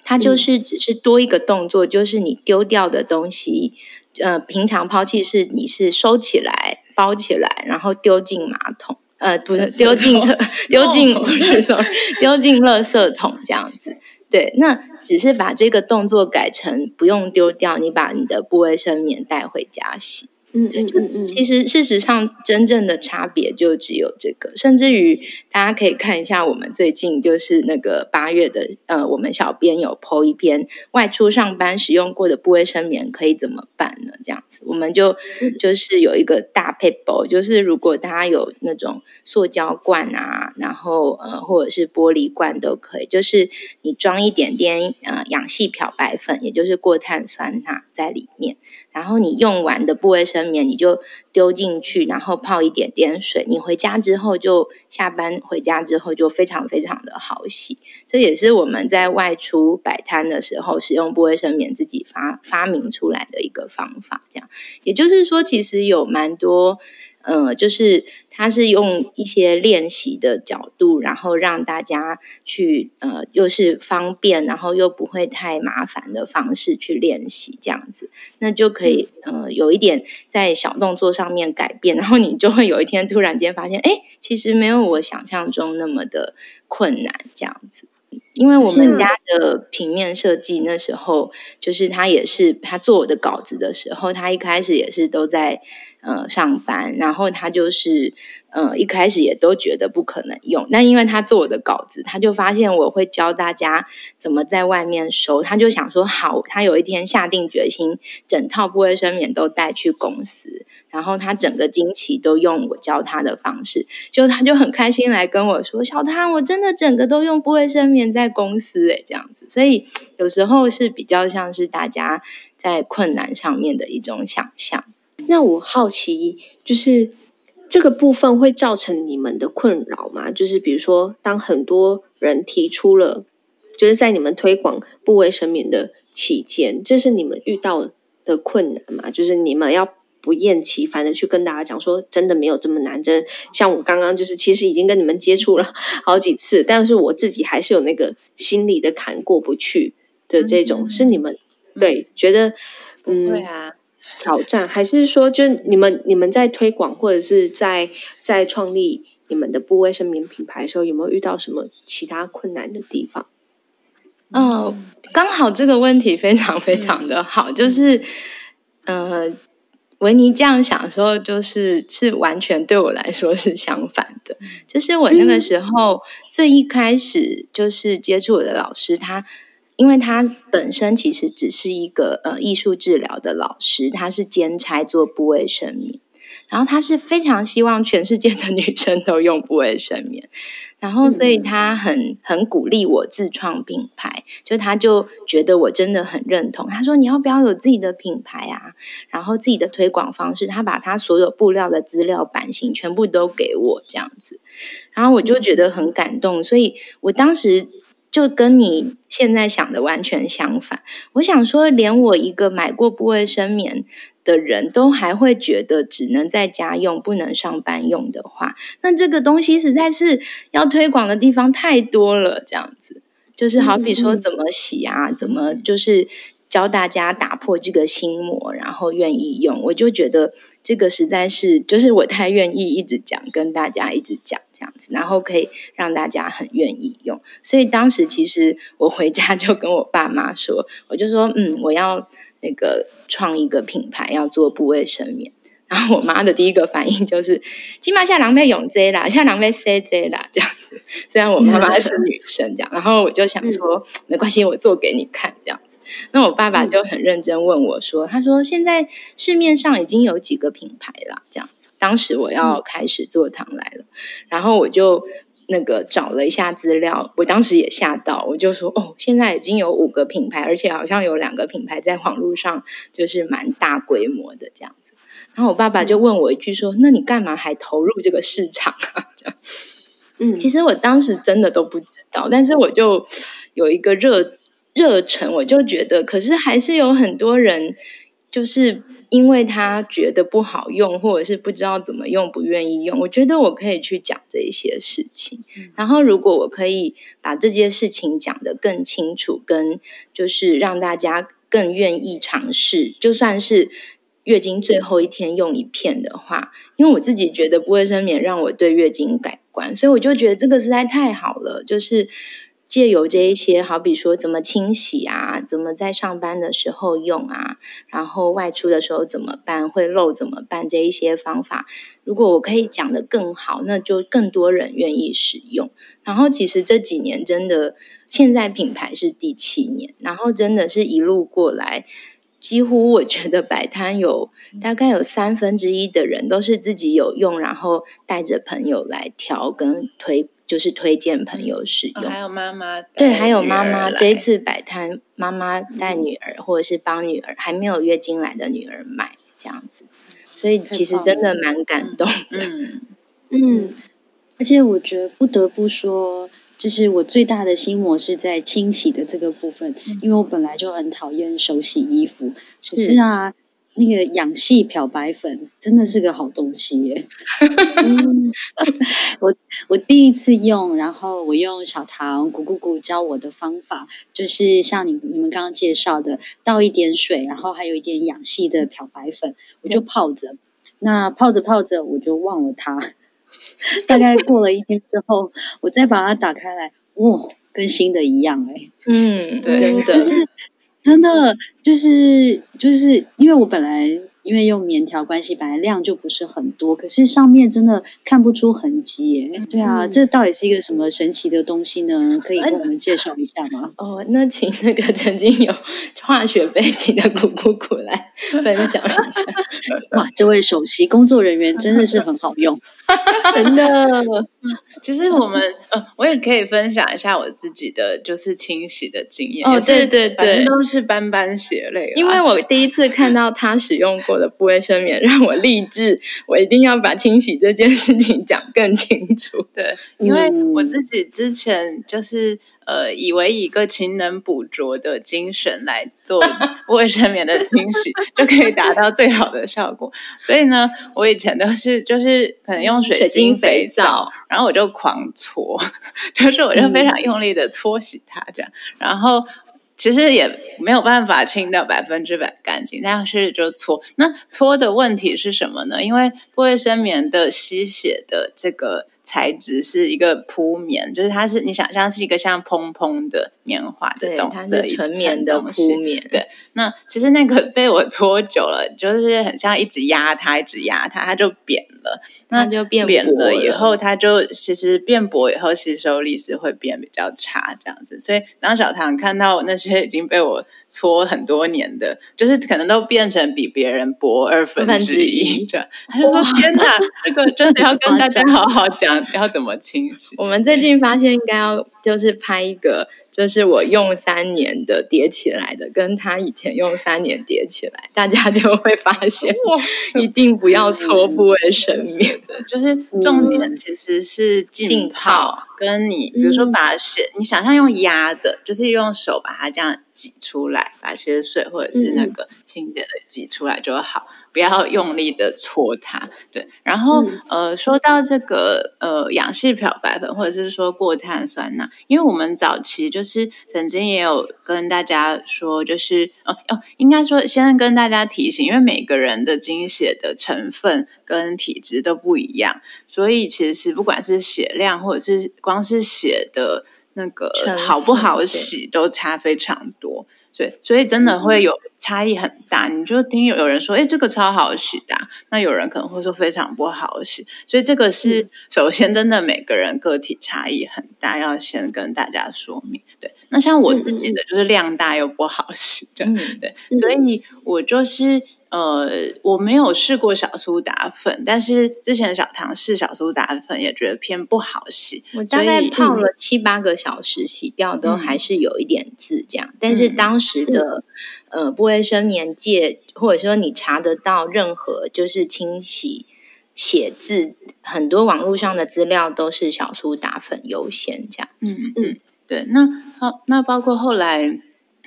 它就是只是多一个动作，就是你丢掉的东西，呃，平常抛弃是你是收起来、包起来，然后丢进马桶。呃，不是丢进特丢进不 是说丢进垃圾桶这样子，对，那只是把这个动作改成不用丢掉，你把你的不卫生棉带回家洗。嗯，嗯，就其实事实上真正的差别就只有这个，甚至于大家可以看一下我们最近就是那个八月的，呃，我们小编有 po 一篇外出上班使用过的不卫生棉可以怎么办呢？这样子，我们就就是有一个大 paper，，就是如果大家有那种塑胶罐啊，然后呃或者是玻璃罐都可以，就是你装一点点呃氧系漂白粉，也就是过碳酸钠在里面。然后你用完的布卫生棉，你就丢进去，然后泡一点点水。你回家之后就下班回家之后就非常非常的好洗。这也是我们在外出摆摊的时候使用布卫生棉自己发发明出来的一个方法。这样，也就是说，其实有蛮多。呃，就是他是用一些练习的角度，然后让大家去呃，又是方便，然后又不会太麻烦的方式去练习，这样子，那就可以呃，有一点在小动作上面改变，然后你就会有一天突然间发现，哎，其实没有我想象中那么的困难，这样子。因为我们家的平面设计那时候，就是他也是他做我的稿子的时候，他一开始也是都在。呃，上班，然后他就是，呃，一开始也都觉得不可能用，但因为他做我的稿子，他就发现我会教大家怎么在外面收，他就想说好，他有一天下定决心，整套不卫生棉都带去公司，然后他整个经期都用我教他的方式，就他就很开心来跟我说：“小汤，我真的整个都用不卫生棉在公司诶，这样子。”所以有时候是比较像是大家在困难上面的一种想象。那我好奇，就是这个部分会造成你们的困扰吗？就是比如说，当很多人提出了，就是在你们推广布卫生棉的期间，这是你们遇到的困难吗？就是你们要。不厌其烦的去跟大家讲说，真的没有这么难。真像我刚刚就是，其实已经跟你们接触了 好几次，但是我自己还是有那个心里的坎过不去的这种，嗯、是你们对觉得嗯对啊挑战，还是说就你们你们在推广或者是在在创立你们的部位生棉品牌的时候，有没有遇到什么其他困难的地方？哦，刚好这个问题非常非常的好，嗯、就是呃。维尼这样想的时候，就是是完全对我来说是相反的。就是我那个时候最一开始就是接触我的老师，他因为他本身其实只是一个呃艺术治疗的老师，他是兼差做部位生棉，然后他是非常希望全世界的女生都用部位生棉。然后，所以他很很鼓励我自创品牌，就他就觉得我真的很认同。他说：“你要不要有自己的品牌啊？然后自己的推广方式，他把他所有布料的资料版型全部都给我这样子。然后我就觉得很感动，所以我当时就跟你现在想的完全相反。我想说，连我一个买过不卫生棉。”的人都还会觉得只能在家用，不能上班用的话，那这个东西实在是要推广的地方太多了。这样子，就是好比说怎么洗啊，怎么就是教大家打破这个心魔，然后愿意用。我就觉得这个实在是，就是我太愿意一直讲，跟大家一直讲这样子，然后可以让大家很愿意用。所以当时其实我回家就跟我爸妈说，我就说，嗯，我要。那个创一个品牌要做部位生棉，然后我妈的第一个反应就是：起码像狼狈用这啦，像狼狈 CJ 啦，这样子。虽然我妈妈是女生，这样，然后我就想说，没关系，我做给你看，这样子。那我爸爸就很认真问我说：“他说现在市面上已经有几个品牌了？这样子。当时我要开始做糖来了，然后我就。”那个找了一下资料，我当时也吓到，我就说哦，现在已经有五个品牌，而且好像有两个品牌在网络上就是蛮大规模的这样子。然后我爸爸就问我一句说：“那你干嘛还投入这个市场啊？” 这样，嗯，其实我当时真的都不知道，但是我就有一个热热忱，我就觉得，可是还是有很多人就是。因为他觉得不好用，或者是不知道怎么用，不愿意用。我觉得我可以去讲这一些事情。嗯、然后，如果我可以把这件事情讲得更清楚，跟就是让大家更愿意尝试，就算是月经最后一天用一片的话，因为我自己觉得不卫生棉让我对月经改观，所以我就觉得这个实在太好了，就是。借由这一些，好比说怎么清洗啊，怎么在上班的时候用啊，然后外出的时候怎么办，会漏怎么办，这一些方法，如果我可以讲得更好，那就更多人愿意使用。然后其实这几年真的，现在品牌是第七年，然后真的是一路过来，几乎我觉得摆摊有大概有三分之一的人都是自己有用，然后带着朋友来挑跟推。就是推荐朋友使用，哦、还有妈妈对，还有妈妈这一次摆摊，妈妈带女儿、嗯、或者是帮女儿还没有月经来的女儿买这样子，所以其实真的蛮感动的。嗯。嗯，而且我觉得不得不说，就是我最大的心魔是在清洗的这个部分，嗯、因为我本来就很讨厌手洗衣服，是，是啊。那个氧气漂白粉真的是个好东西耶！嗯、我我第一次用，然后我用小唐咕咕咕教我的方法，就是像你你们刚刚介绍的，倒一点水，然后还有一点氧气的漂白粉，我就泡着。对那泡着泡着，我就忘了它。大概过了一天之后，我再把它打开来，哇，跟新的一样哎！嗯，对，就是。真的就是就是因为我本来因为用棉条关系，本来量就不是很多，可是上面真的看不出痕迹耶。对啊，嗯、这到底是一个什么神奇的东西呢？可以跟我们介绍一下吗？哦，那请那个曾经有化学背景的苦苦苦来 分享一下。哇，这位首席工作人员真的是很好用，真的。其实我们呃，我也可以分享一下我自己的就是清洗的经验。哦，对对对，反正都是斑斑血泪。因为我第一次看到他使用过的不卫生棉，让我立志，我一定要把清洗这件事情讲更清楚。对，因为我自己之前就是。呃，以为以一个勤能补拙的精神来做 卫生棉的清洗，就可以达到最好的效果。所以呢，我以前都是就是可能用水晶肥皂，然后我就狂搓，就是我就非常用力的搓洗它这样。嗯、然后其实也没有办法清掉百分之百干净，但是就搓。那搓的问题是什么呢？因为不卫生棉的吸血的这个。材质是一个铺棉，就是它是你想象是一个像蓬蓬的棉花的东西，它是纯棉的铺棉。对，那其实那个被我搓久了，就是很像一直压它，一直压它，它就扁了。那就变扁了以后，它就其实变薄以后吸收力是会变比较差这样子。所以当小唐看到那些已经被我搓很多年的，就是可能都变成比别人薄二分之一这样，他就说：“天哪，这个真的要跟大家好好讲。” 要怎么清洗？我们最近发现应该要就是拍一个，就是我用三年的叠起来的，跟他以前用三年叠起来，大家就会发现，一定不要搓布卫生棉的，就是重点其实是浸泡，跟你比如说把血，你想象用压的，就是用手把它这样挤出来，把血水或者是那个清洁的挤出来就好。不要用力的搓它，对。然后、嗯、呃，说到这个呃氧气漂白粉，或者是说过碳酸钠，因为我们早期就是曾经也有跟大家说，就是哦哦，应该说先跟大家提醒，因为每个人的精血的成分跟体质都不一样，所以其实不管是血量或者是光是血的那个好不好洗，都差非常多。对，所以真的会有差异很大。嗯、你就听有有人说，哎，这个超好洗的，啊，那有人可能会说非常不好洗。所以这个是、嗯、首先真的每个人个体差异很大，要先跟大家说明。对，那像我自己的就是量大又不好洗，嗯、对，对，所以我就是。呃，我没有试过小苏打粉，但是之前小唐试小苏打粉也觉得偏不好洗。我大概泡了七八个小时，洗掉都还是有一点字这样。嗯、但是当时的、嗯、呃，不卫生棉界，或者说你查得到任何就是清洗写字，很多网络上的资料都是小苏打粉优先这样。嗯嗯，对。那好，那包括后来。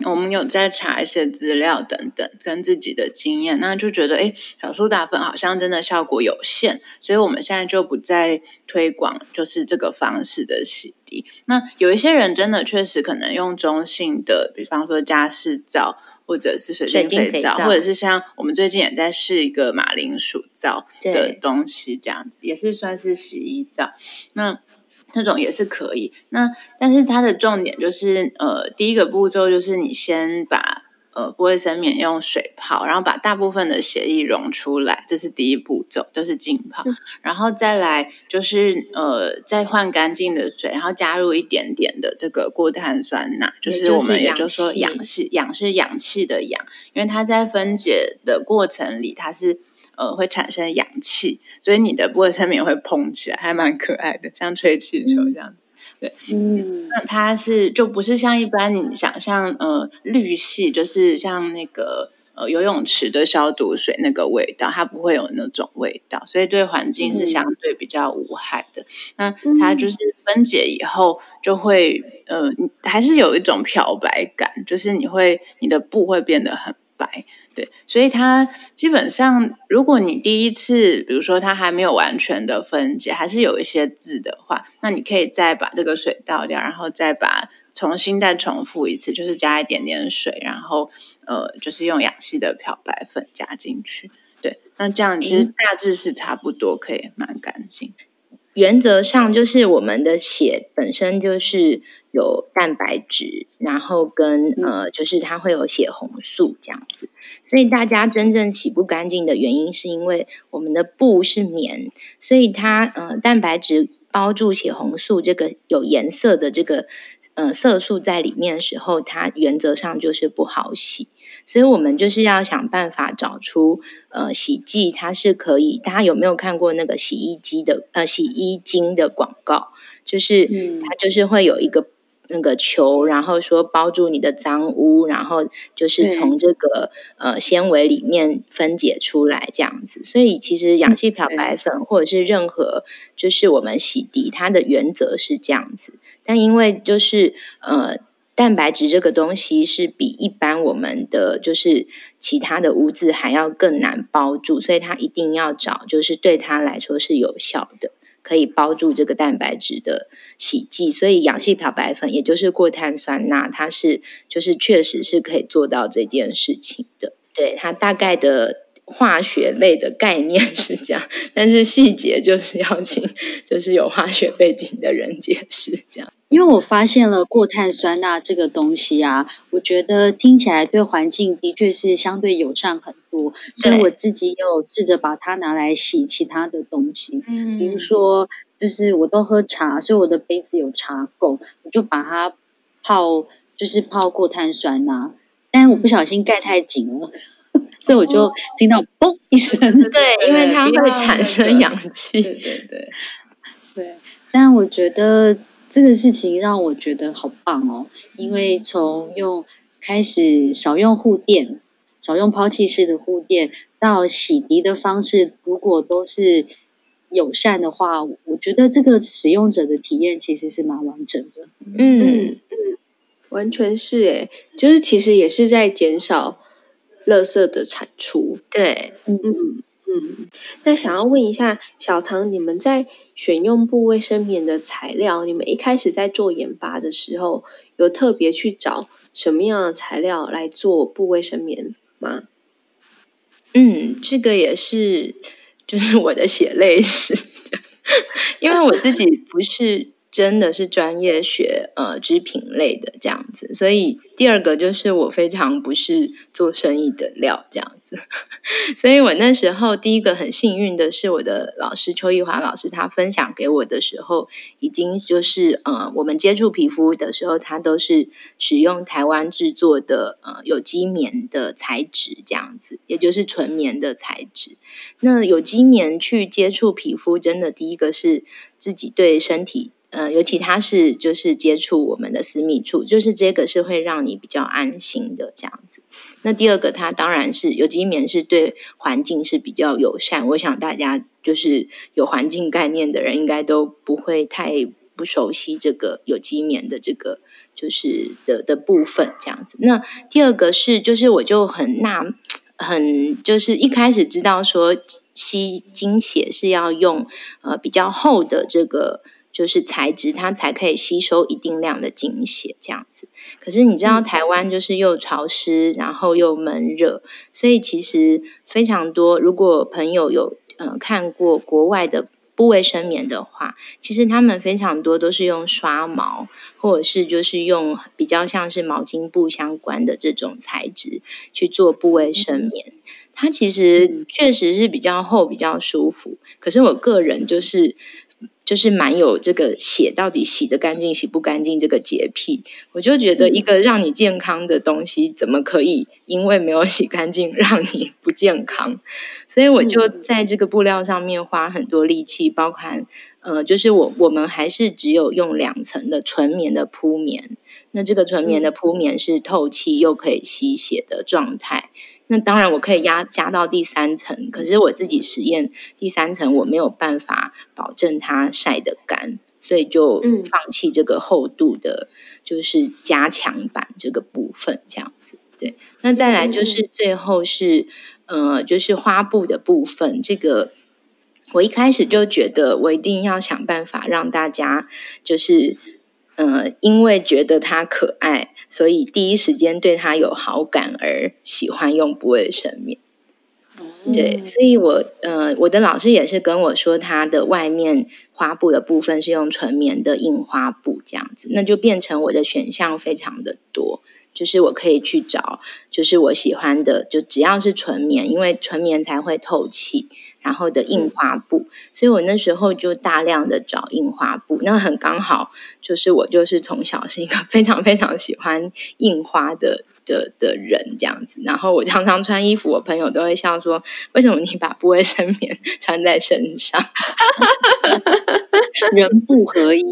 我们有在查一些资料等等，跟自己的经验，那就觉得，哎，小苏打粉好像真的效果有限，所以我们现在就不再推广，就是这个方式的洗涤。那有一些人真的确实可能用中性的，比方说加湿皂，或者是水晶肥皂，肥皂或者是像我们最近也在试一个马铃薯皂的东西，这样子也是算是洗衣皂。那那种也是可以，那但是它的重点就是，呃，第一个步骤就是你先把呃不卫生棉用水泡，然后把大部分的血液溶出来，这是第一步骤，就是浸泡，嗯、然后再来就是呃再换干净的水，然后加入一点点的这个过碳酸钠，就是我们也就是说氧气，氧是氧气的氧，因为它在分解的过程里它是。呃，会产生氧气，所以你的布卫生棉会膨起来，还蛮可爱的，像吹气球这样。嗯、对，嗯，那它是就不是像一般你想象，呃，氯系就是像那个呃游泳池的消毒水那个味道，它不会有那种味道，所以对环境是相对比较无害的。嗯、那它就是分解以后就会，呃，还是有一种漂白感，就是你会你的布会变得很白。对，所以它基本上，如果你第一次，比如说它还没有完全的分解，还是有一些字的话，那你可以再把这个水倒掉，然后再把重新再重复一次，就是加一点点水，然后呃，就是用氧气的漂白粉加进去。对，那这样其实大致是差不多，可以蛮干净。原则上就是我们的血本身就是有蛋白质，然后跟呃，就是它会有血红素这样子。所以大家真正洗不干净的原因，是因为我们的布是棉，所以它呃蛋白质包住血红素这个有颜色的这个呃色素在里面的时候，它原则上就是不好洗。所以我们就是要想办法找出呃洗剂，它是可以。大家有没有看过那个洗衣机的呃洗衣精的广告？就是它就是会有一个那个球，然后说包住你的脏污，然后就是从这个呃纤维里面分解出来这样子。所以其实氧气漂白粉或者是任何就是我们洗涤，它的原则是这样子。但因为就是呃。蛋白质这个东西是比一般我们的就是其他的污渍还要更难包住，所以它一定要找就是对它来说是有效的，可以包住这个蛋白质的洗剂。所以氧气漂白粉，也就是过碳酸钠，它是就是确实是可以做到这件事情的。对，它大概的化学类的概念是这样，但是细节就是要请就是有化学背景的人解释这样。因为我发现了过碳酸钠这个东西啊，我觉得听起来对环境的确是相对友善很多，所以我自己有试着把它拿来洗其他的东西，嗯，比如说就是我都喝茶，所以我的杯子有茶垢，我就把它泡，就是泡过碳酸钠，但我不小心盖太紧了，所以我就听到嘣一声，对，因为它会产生氧气，对对对，对，但我觉得。这个事情让我觉得好棒哦，因为从用开始少用护垫，少用抛弃式的护垫，到洗涤的方式，如果都是友善的话，我觉得这个使用者的体验其实是蛮完整的。嗯嗯，完全是诶，就是其实也是在减少垃圾的产出。对，嗯嗯。嗯，那想要问一下小唐，你们在选用布卫生棉的材料，你们一开始在做研发的时候，有特别去找什么样的材料来做布卫生棉吗？嗯，这个也是，就是我的血泪史，因为我自己不是。真的是专业学呃织品类的这样子，所以第二个就是我非常不是做生意的料这样子，所以我那时候第一个很幸运的是我的老师邱奕华老师，他分享给我的时候，已经就是呃我们接触皮肤的时候，他都是使用台湾制作的呃有机棉的材质这样子，也就是纯棉的材质。那有机棉去接触皮肤，真的第一个是自己对身体。呃，尤其它是就是接触我们的私密处，就是这个是会让你比较安心的这样子。那第二个，它当然是有机棉是对环境是比较友善。我想大家就是有环境概念的人，应该都不会太不熟悉这个有机棉的这个就是的的部分这样子。那第二个是，就是我就很纳很就是一开始知道说吸精血是要用呃比较厚的这个。就是材质，它才可以吸收一定量的经血，这样子。可是你知道，台湾就是又潮湿，然后又闷热，所以其实非常多。如果朋友有呃看过国外的不卫生棉的话，其实他们非常多都是用刷毛，或者是就是用比较像是毛巾布相关的这种材质去做不卫生棉。它其实确实是比较厚，比较舒服。可是我个人就是。就是蛮有这个血到底洗得干净洗不干净这个洁癖，我就觉得一个让你健康的东西，怎么可以因为没有洗干净 让你不健康？所以我就在这个布料上面花很多力气，包含呃，就是我我们还是只有用两层的纯棉的铺棉，那这个纯棉的铺棉是透气又可以吸血的状态。那当然，我可以压加到第三层，可是我自己实验第三层，我没有办法保证它晒得干，所以就放弃这个厚度的，就是加强版这个部分，这样子。对，那再来就是最后是，呃，就是花布的部分，这个我一开始就觉得我一定要想办法让大家就是。呃，因为觉得它可爱，所以第一时间对它有好感而喜欢用不卫生棉。嗯、对，所以我呃，我的老师也是跟我说，它的外面花布的部分是用纯棉的印花布这样子，那就变成我的选项非常的多。就是我可以去找，就是我喜欢的，就只要是纯棉，因为纯棉才会透气，然后的印花布，所以我那时候就大量的找印花布，那很刚好，就是我就是从小是一个 非常非常喜欢印花的的的人这样子，然后我常常穿衣服，我朋友都会笑说，为什么你把不卫生棉穿在身上？人不合一。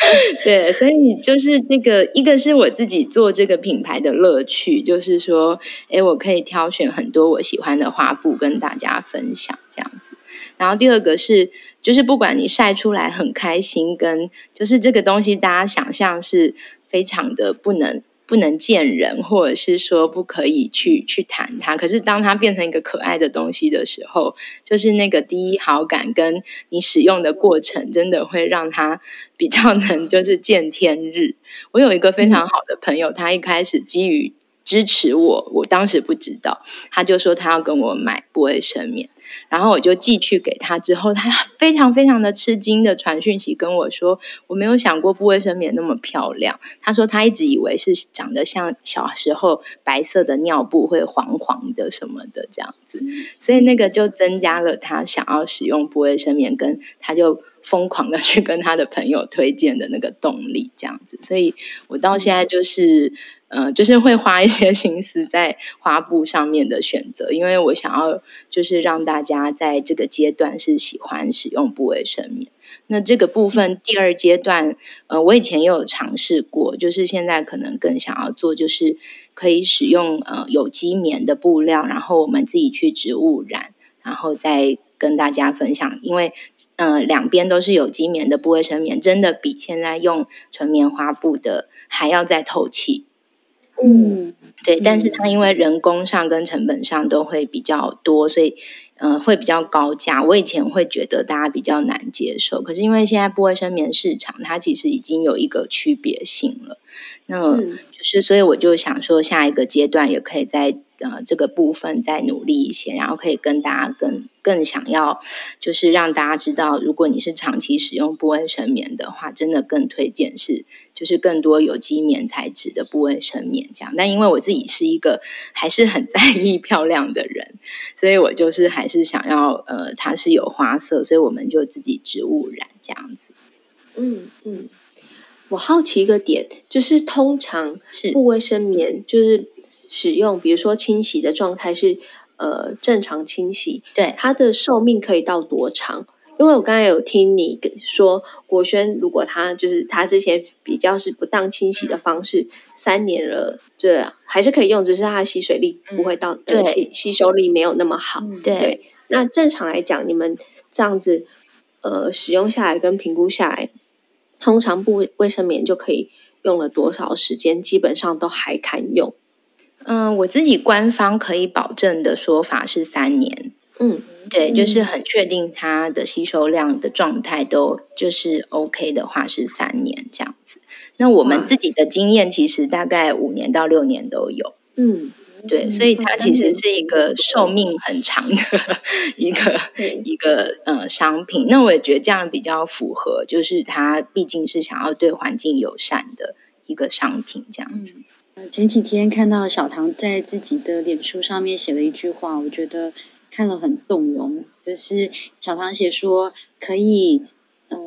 对，所以就是这个，一个是我自己做这个品牌的乐趣，就是说，诶，我可以挑选很多我喜欢的花布跟大家分享这样子。然后第二个是，就是不管你晒出来很开心，跟就是这个东西，大家想象是非常的不能。不能见人，或者是说不可以去去谈它。可是当它变成一个可爱的东西的时候，就是那个第一好感跟你使用的过程，真的会让它比较能就是见天日。我有一个非常好的朋友，他一开始基于支持我，我当时不知道，他就说他要跟我买不卫生棉。然后我就寄去给他，之后他 非常非常的吃惊的传讯息跟我说：“我没有想过布卫生棉那么漂亮。”他说他一直以为是长得像小时候白色的尿布会黄黄的什么的这样子，所以那个就增加了他想要使用布卫生棉，跟他就疯狂的去跟他的朋友推荐的那个动力这样子。所以我到现在就是。呃，就是会花一些心思在花布上面的选择，因为我想要就是让大家在这个阶段是喜欢使用不卫生棉。那这个部分第二阶段，呃，我以前也有尝试过，就是现在可能更想要做，就是可以使用呃有机棉的布料，然后我们自己去植物染，然后再跟大家分享。因为呃两边都是有机棉的不卫生棉，真的比现在用纯棉花布的还要再透气。嗯，对，但是它因为人工上跟成本上都会比较多，所以呃会比较高价。我以前会觉得大家比较难接受，可是因为现在不卫生棉市场它其实已经有一个区别性了，那就是所以我就想说下一个阶段也可以在。呃，这个部分再努力一些，然后可以跟大家更更想要，就是让大家知道，如果你是长期使用布卫生棉的话，真的更推荐是就是更多有机棉材质的布卫生棉这样。但因为我自己是一个还是很在意漂亮的人，所以我就是还是想要呃，它是有花色，所以我们就自己植物染这样子。嗯嗯，我好奇一个点，就是通常是布卫生棉就是。使用，比如说清洗的状态是呃正常清洗，对，它的寿命可以到多长？因为我刚才有听你说国轩，如果他就是他之前比较是不当清洗的方式，嗯、三年了，这还是可以用，只是它的吸水力不会到，吸吸收力没有那么好。嗯、对，对，那正常来讲，你们这样子呃使用下来跟评估下来，通常布卫生棉就可以用了多少时间？基本上都还堪用。嗯，我自己官方可以保证的说法是三年。嗯，对，就是很确定它的吸收量的状态都就是 OK 的话是三年这样子。那我们自己的经验其实大概五年到六年都有。嗯，对，所以它其实是一个寿命很长的 一个一个呃商品。那我也觉得这样比较符合，就是它毕竟是想要对环境友善的一个商品这样子。前几天看到小唐在自己的脸书上面写了一句话，我觉得看了很动容。就是小唐写说，可以呃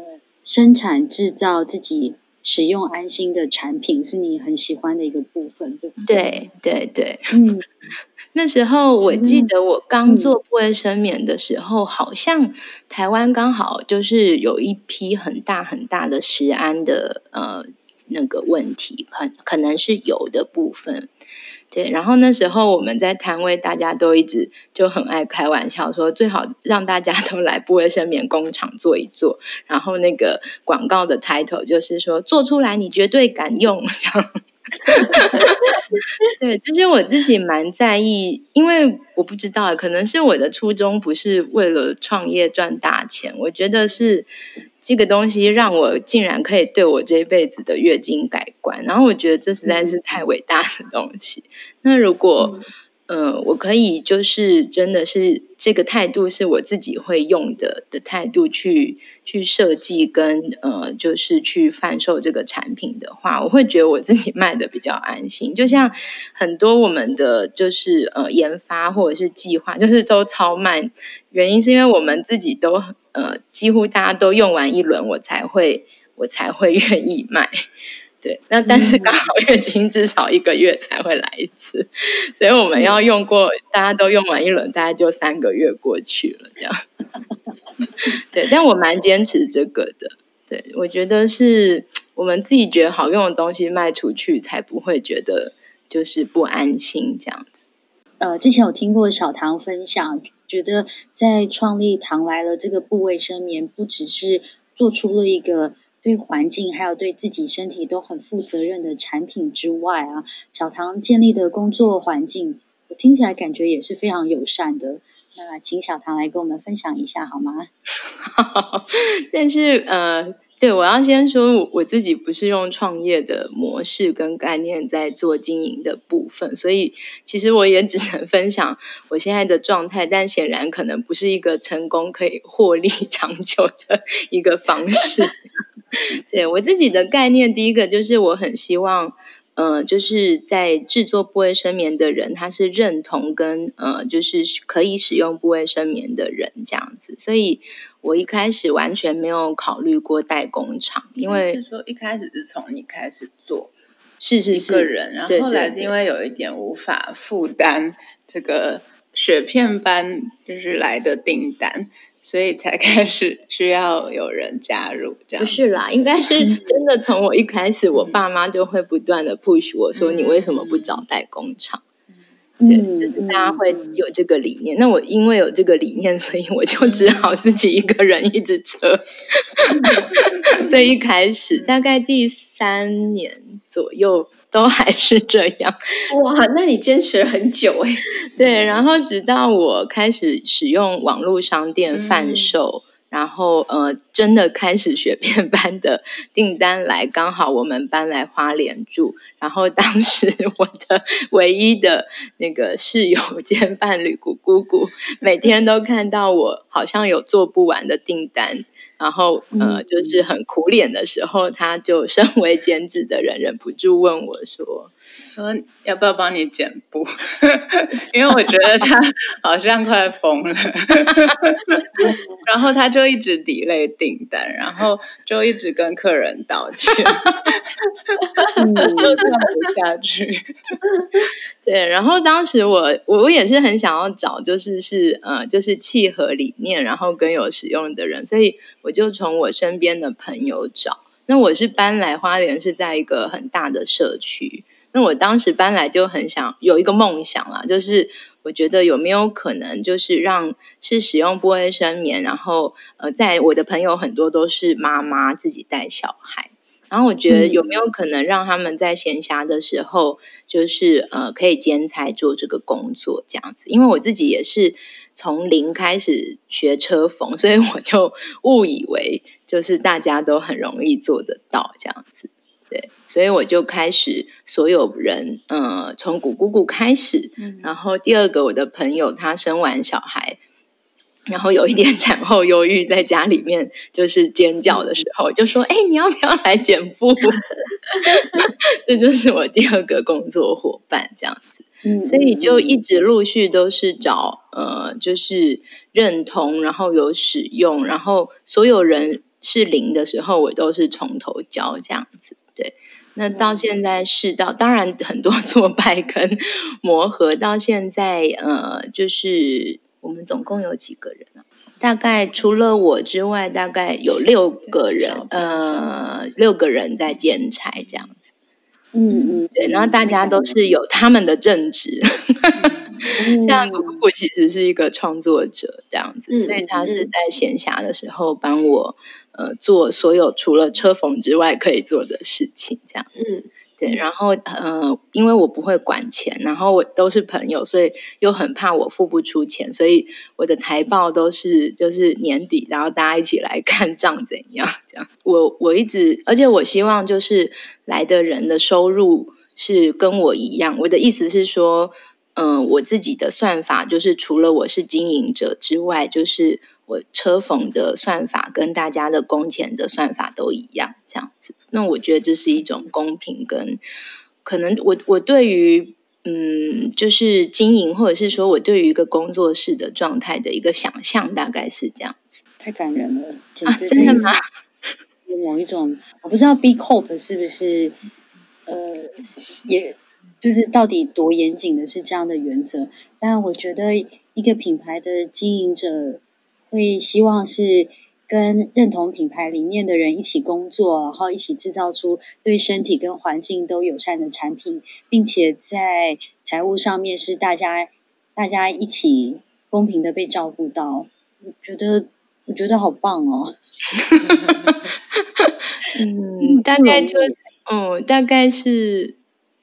生产制造自己使用安心的产品，是你很喜欢的一个部分，对不对？对对对，嗯，那时候我记得我刚做不卫生棉的时候，嗯、好像台湾刚好就是有一批很大很大的食安的呃。那个问题很可能是有的部分，对。然后那时候我们在摊位，大家都一直就很爱开玩笑说，最好让大家都来不卫生棉工厂做一做。然后那个广告的 title 就是说，做出来你绝对敢用。这样 对，就是我自己蛮在意，因为我不知道，可能是我的初衷不是为了创业赚大钱，我觉得是。这个东西让我竟然可以对我这一辈子的月经改观，然后我觉得这实在是太伟大的东西。那如果，呃，我可以就是真的是这个态度是我自己会用的的态度去去设计跟呃，就是去贩售这个产品的话，我会觉得我自己卖的比较安心。就像很多我们的就是呃研发或者是计划，就是都超慢，原因是因为我们自己都呃几乎大家都用完一轮，我才会我才会 愿意卖。对，那但是刚好月经至少一个月才会来一次，嗯、所以我们要用过，大家都用完一轮，大概就三个月过去了，这样。对，但我蛮坚持这个的。对，我觉得是我们自己觉得好用的东西卖出去，才不会觉得就是不安心这样子。呃，之前有听过小唐分享，觉得在创立唐来了这个部卫生棉，不只是做出了一个。对环境还有对自己身体都很负责任的产品之外啊，小唐建立的工作环境，我听起来感觉也是非常友善的。那请小唐来跟我们分享一下好吗？但是呃，对，我要先说，我自己不是用创业的模式跟概念在做经营的部分，所以其实我也只能分享我现在的状态，但显然可能不是一个成功可以获利 长久的一个方式。对我自己的概念，第一个就是我很希望，呃，就是在制作布卫生棉的人，他是认同跟呃，就是可以使用布卫生棉的人这样子。所以我一开始完全没有考虑过代工厂，因为是说一开始是从你开始做，是是是，一个人，然后后来是因为有一点无法负担这个雪片般就是来的订单。所以才 开始需要有人加入，这样不是啦，应该是 真的。从我一开始，我爸妈就会不断的 push 我说：“你为什么不找代工厂？”嗯、对，就是大家会有这个理念。嗯、那我因为有这个理念，所以我就只好自己一个人一直 扯。这一开始大概第三年左右。都还是这样哇？那你坚持了很久哎。对，然后直到我开始使用网络商店贩售，嗯、然后呃，真的开始雪片般的订单来，刚好我们搬来花莲住，然后当时我的唯一的那个室友兼伴侣姑姑姑，每天都看到我好像有做不完的订单。然后，呃，就是很苦脸的时候，他就身为剪纸的人，忍不住问我说：“说要不要帮你剪布？因为我觉得他好像快疯了。”然后他就一直 delay 订单，然后就一直跟客人道歉，嗯、就做不下去。对，然后当时我我也是很想要找，就是是呃，就是契合理念，然后跟有使用的人，所以我就从我身边的朋友找。那我是搬来花莲，是在一个很大的社区。那我当时搬来就很想有一个梦想啦，就是我觉得有没有可能，就是让是使用不卫生棉，然后呃，在我的朋友很多都是妈妈自己带小孩。然后我觉得有没有可能让他们在闲暇的时候，就是呃可以兼差做这个工作这样子？因为我自己也是从零开始学车缝，所以我就误以为就是大家都很容易做得到这样子。对，所以我就开始所有人，呃，从古姑姑开始，然后第二个我的朋友他生完小孩。然后有一点产后忧郁，在家里面就是尖叫的时候，就说：“哎，你要不要来剪布？” 这就是我第二个工作伙伴，这样子。嗯，所以就一直陆续都是找呃，就是认同，然后有使用，然后所有人是零的时候，我都是从头教这样子。对，那到现在是到，当然很多 挫败跟磨合，到现在呃，就是。我们总共有几个人啊？大概除了我之外，大概有六个人，呃，六个人在兼差这样子。嗯嗯，对，然后大家都是有他们的正职。像姑姑其实是一个创作者这样子，所以他是在闲暇的时候帮我呃做所有除了车缝之外可以做的事情，这样。嗯。对，然后呃，因为我不会管钱，然后我都是朋友，所以又很怕我付不出钱，所以我的财报都是就是年底，然后大家一起来 看账怎样这样。我我一直，而且我希望就是来的人的收入是跟我一样。我的意思是说，嗯、呃，我自己的算法就是除了我是经营者之外，就是我车缝的算法跟大家的工钱的算法都一样，这样子。那我觉得这是一种公平跟可能我我对于嗯，就是经营或者是说我对于一个工作室的状态的一个想象，大概是这样。太感人了，简直、啊、真的吗？有某一种，我不知道 B Corp 是不是呃，也就是到底多严谨的是这样的原则？但我觉得一个品牌的经营者会希望是跟认同品牌理念的人一起工作，然后一起制造出对身体跟环境都友善的产品，并且在财务上面是大家大家一起公平的被照顾到。我觉得我觉得好棒哦。嗯，大概就嗯，大概是，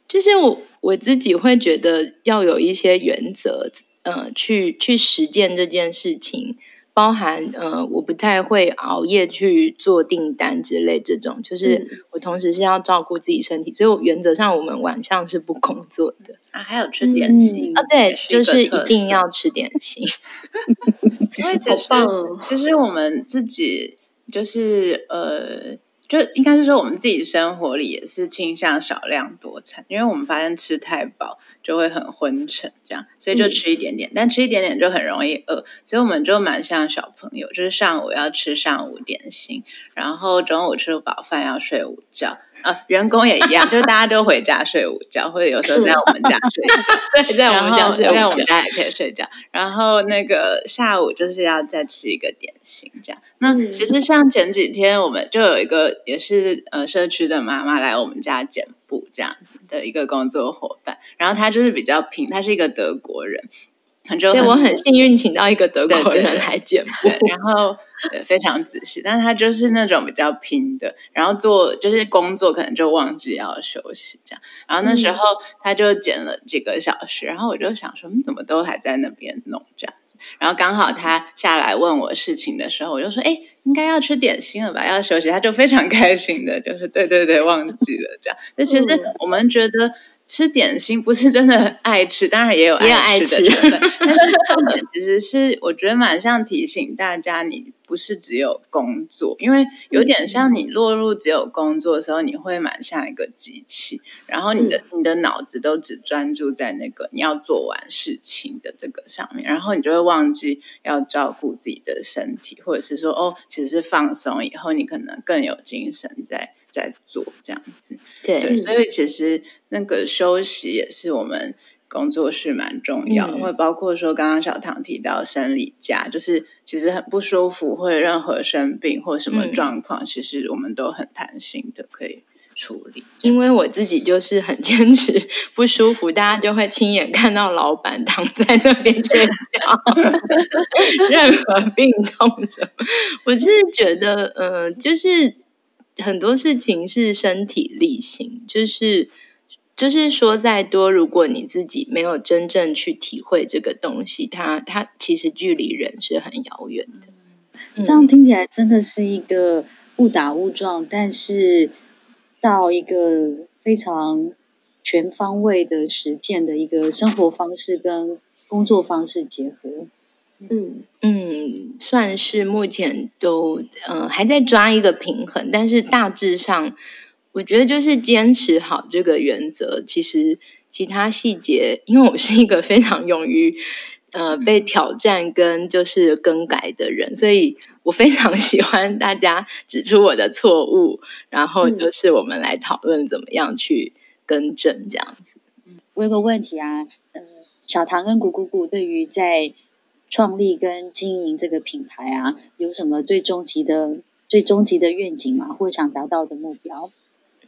就是我我自己会觉得要有一些原则，呃，去去实践这件事情，包含呃，我不太会熬夜去做订单之类这种，就是我同时是要照顾自己身体，所以我原则上我们晚上是不工作的啊，还有吃点心啊，对，就是一定要吃点心，因为 其实其实我们自己就是呃。就应该是说，我们自己生活里也是倾向少量多餐，因为我们发现吃太饱就会很昏沉，这样，所以就吃一点点，嗯、但吃一点点就很容易饿，所以我们就蛮像小朋友，就是上午要吃上午点心，然后中午吃饱饭要睡午觉。啊，员工也一样，就是大家都回家睡午觉，或者有时候在我们家睡觉。对，在我们家睡，在我们家也可以睡觉。然后那个下午就是要再吃一个点心，这样。那其实像前几天我们就有一个也是呃社区的妈妈来我们家剪布这样子的一个工作伙伴，然后他就是比较拼，他是一个德国人。所以我很幸运，请到一个德国人来剪布，然后对非常仔细。但他就是那种比较拼的，然后做就是工作可能就忘记要休息这样。然后那时候他就剪了几个小时，然后我就想说，你怎么都还在那边弄这样子？然后刚好他下来问我事情的时候，我就说，哎，应该要吃点心了吧，要休息。他就非常开心的，就是对对对，忘记了这样。那其实我们觉得。吃点心不是真的爱吃，当然也有爱吃的成分，但是重点其实是我觉得蛮像提醒大家，你不是只有工作，因为有点像你落入只有工作的时候，你会蛮像一个机器，然后你的你的脑子都只专注在那个你要做完事情的这个上面，然后你就会忘记要照顾自己的身体，或者是说哦，其实是放松以后，你可能更有精神在。在做这样子，对，对，所以其实那个休息也是我们工作室蛮重要的，会、嗯、包括说刚刚小唐提到生理假，就是其实很不舒服，或者任何生病或什么状况，嗯、其实我们都很弹性的可以处理。因为我自己就是很坚持，不舒服，大家就会亲眼看到老板躺在那边睡觉，任何病痛者，我是觉得，呃，就是。很多事情是身体力行，就是就是说再多，如果你自己没有真正去体会这个东西，它它其实距离人是很遥远的。嗯、这样听起来真的是一个误打误撞，但是到一个非常全方位的实践的一个生活方式跟工作方式结合。嗯嗯，算是目前都嗯、呃、还在抓一个平衡，但是大致上，我觉得就是坚持好这个原则。其实其他细节，因为我是一个非常勇于呃被挑战跟就是更改的人，所以我非常 喜欢大家指出我的错误，然后就是我们来讨论怎么样去更正这样子。嗯，我有个问题啊，呃，小唐跟古古古对于在创立跟经营这个品牌啊，有什么最终极的、最终极的愿景吗？或想达到的目标？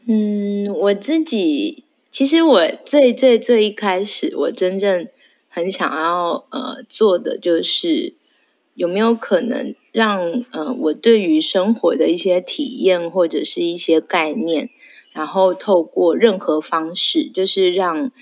嗯，我自己其实我最最最一开始，我真正很想要呃做的，就是有没有可能让呃我对于生活的一些体验或者是一些概念，然后透过任何方式，就是让。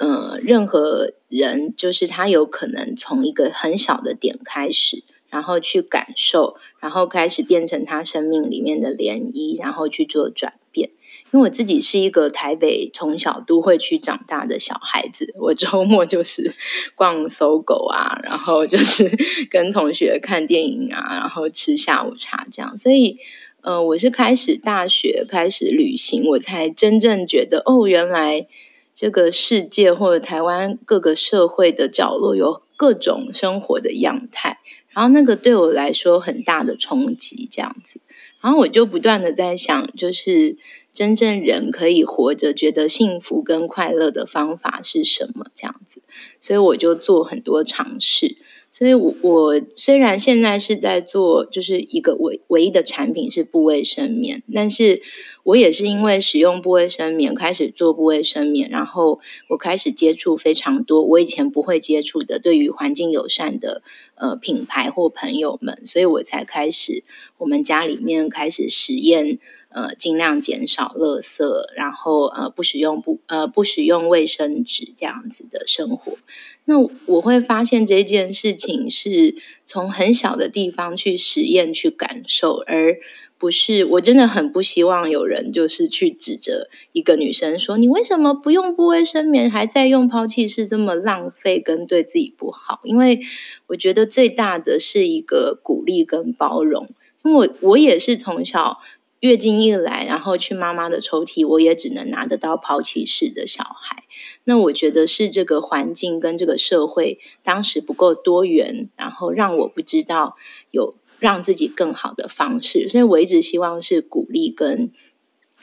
呃，任何人就是他有可能从一个很小的点开始，然后去感受，然后开始变成他生命里面的涟漪，然后去做转变。因为我自己是一个台北从小都会区长大的小孩子，我周末就是 逛搜狗啊，然后就是 跟同学看电影啊，然后吃下午茶这样。所以，呃，我是开始大学开始旅行，我才真正觉得哦，原来这个世界或者台湾各个社会的角落有各种生活的样态，然后那个对我来说很大的冲击，这样子。然后我就不断的在想，就是。真正人可以活着觉得幸福跟快乐的方法是什么？这样子，所以我就做很多尝试。所以我，我我虽然现在是在做，就是一个唯唯一的产品是布卫生棉，但是我也是因为使用布卫生棉开始做布卫生棉，然后我开始接触非常多我以前不会接触的对于环境友善的呃品牌或朋友们，所以我才开始我们家里面开始实验。呃，尽量减少垃圾，然后呃，不使用不呃不使用卫生纸这样子的生活。那我会发现这件事情是从很小的地方去实验去感受，而不是我真的很不希望有人就是去指责一个女生说，你为什么不用布卫生棉，还在用抛弃式，这么浪费跟对自己不好。因为我觉得最大的是一个鼓励跟包容，因为我我也是从小。月经一来，然后去妈妈的抽屉，我也只能拿得到抛弃式的小孩。那我觉得是这个环境跟这个社会当时不够多元，然后让我不知道有让自己更好的方式。所以我一直希望是鼓励跟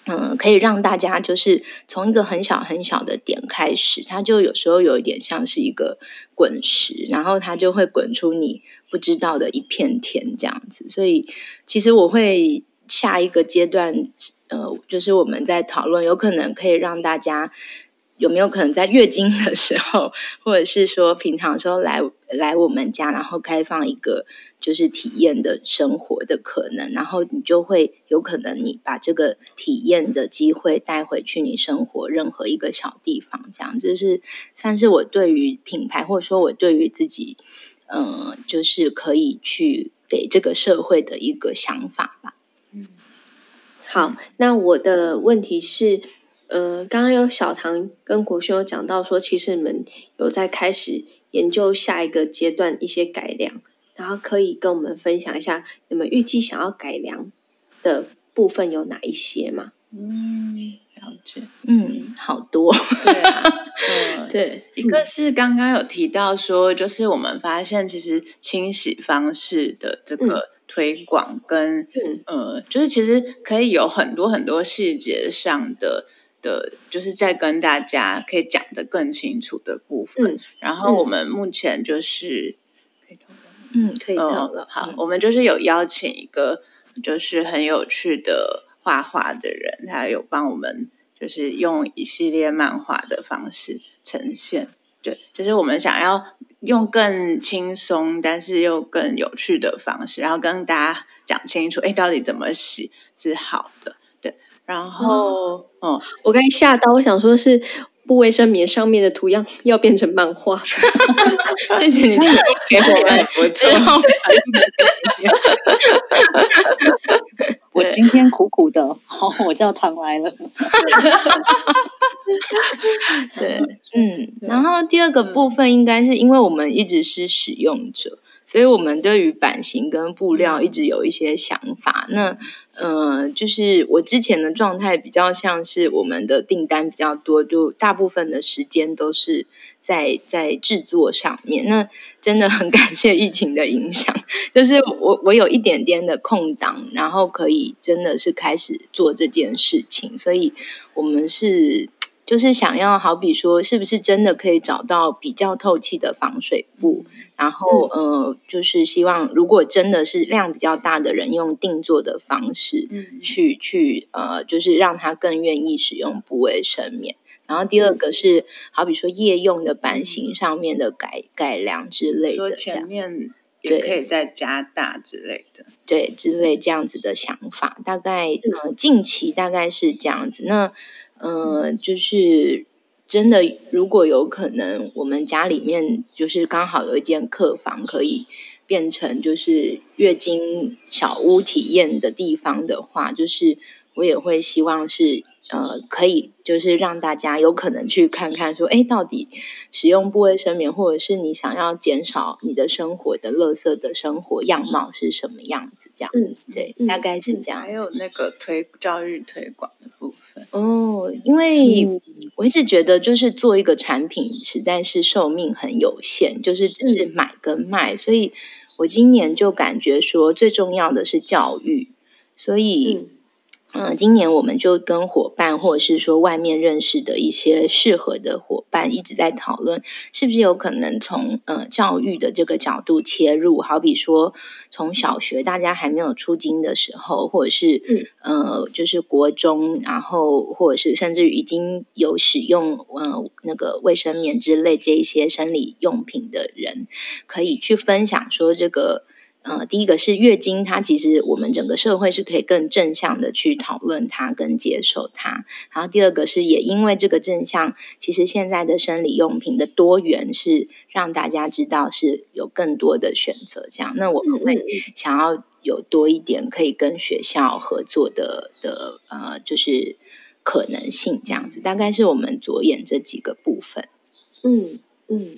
嗯，可以让大家就是从一个很小很小的点开始，它就有时候有一点像是一个滚石，然后它就会滚出你不知道的一片天这样子。所以其实我会。下一个阶段，呃，就是我们在讨论，有可能可以让大家有没有可能在月经的时候，或者是说平常时候来来我们家，然后开放一个就是体验的生活的可能，然后你就会有可能你把这个体验的机会带回去你生活任何一个小地方，这样，这是算是我对于品牌，或者说我对于自己，嗯、就是可以去给这个社会的一个想法吧。嗯，好，那我的问题是，呃，刚刚有小唐跟国兄有讲到说，其实你们有在开始研究下一个阶段一些改良，然后可以跟我们分享一下，你们预计想要改良的部分有哪一些吗？嗯，了解，嗯，好多，对啊，嗯，对，一个是刚刚有提到说，就是我们发现其实清洗方式的这个。嗯推广跟呃，就是其实可以有很多很多细节上的的，就是在跟大家可以讲得更清楚的部分。嗯、然后我们目前就是、嗯、可以投了，嗯，可以投了。好，我们就是有邀请一个就是很有趣的画画的人，他有帮我们就是用一系列漫画的方式呈现。对，就是我们想要。用更轻松，但是又更有趣的方式，然后跟大家讲清楚，哎，到底怎么洗是好的？对，然后，哦，嗯我刚才吓到，我想说是布卫生棉上面的图样要变成漫画，谢谢你。给我们，我之后，我今天苦苦的，好，我叫唐来了。对，嗯，然后第二个部分应该是因为我们一直是使用者，所以我们对于版型跟布料一直有一些想法。那，嗯，就是我之前的状态比较像是我们的订单比较多，就大部分的时间都是在在制作上面。那真的很 感谢疫情的影响，就是我我有一点点的空档，然后可以真的是开始做这件事情，所以我们是。就是想要，好比说，是不是真的可以找到比较透气的防水布？然后，嗯、呃，就是希望，如果真的是量比较大的人，用定做的方式，嗯，去去，呃，就是让他更愿意使用布卫生棉。然后第二个是，好比说夜用的版型上面的改改良之类的，说前面也可以再加大之类的，对，对，之类这样子的想法，大概，呃，近期大概是这样子。那。嗯、呃，就是真的，如果有可能，我们家里面就是刚好有一间客房，可以变成就是月经小屋体验的地方的话，就是我也会希望是。呃，可以就是让大家有可能去看看，说，哎，到底使用部位生棉，或者是你想要减少你的生活的垃圾的生活样貌是什么样子？这样，嗯，对，嗯、大概是这样。还有那个推教育推广的部分哦，因为我一直觉得，就是做一个产品实在是寿命很有限，就是只是买跟卖，嗯、所以我今年就感觉说，最重要的是教育，所以。嗯嗯，今年我们就跟伙伴，或者是说外面认识的一些适合的伙伴，一直在讨论，是不是有可能从呃教育的这个角度切入，好比说从小学大家还没有出京的时候，或者是嗯呃就是国中，然后或者是甚至于已经有使用呃那个卫生棉之类这一些生理用品的人，可以去分享说这个。呃，第一个是月经，它其实我们整个社会是可以更正向的去讨论它跟接受它。然后第二个是也因为这个正向，其实现在的生理用品的多元是让大家知道是有更多的选择。这样，那我们会想要有多一点可以跟学校合作的的呃，就是可能性这样子。大概是我们着眼这几个部分。嗯嗯。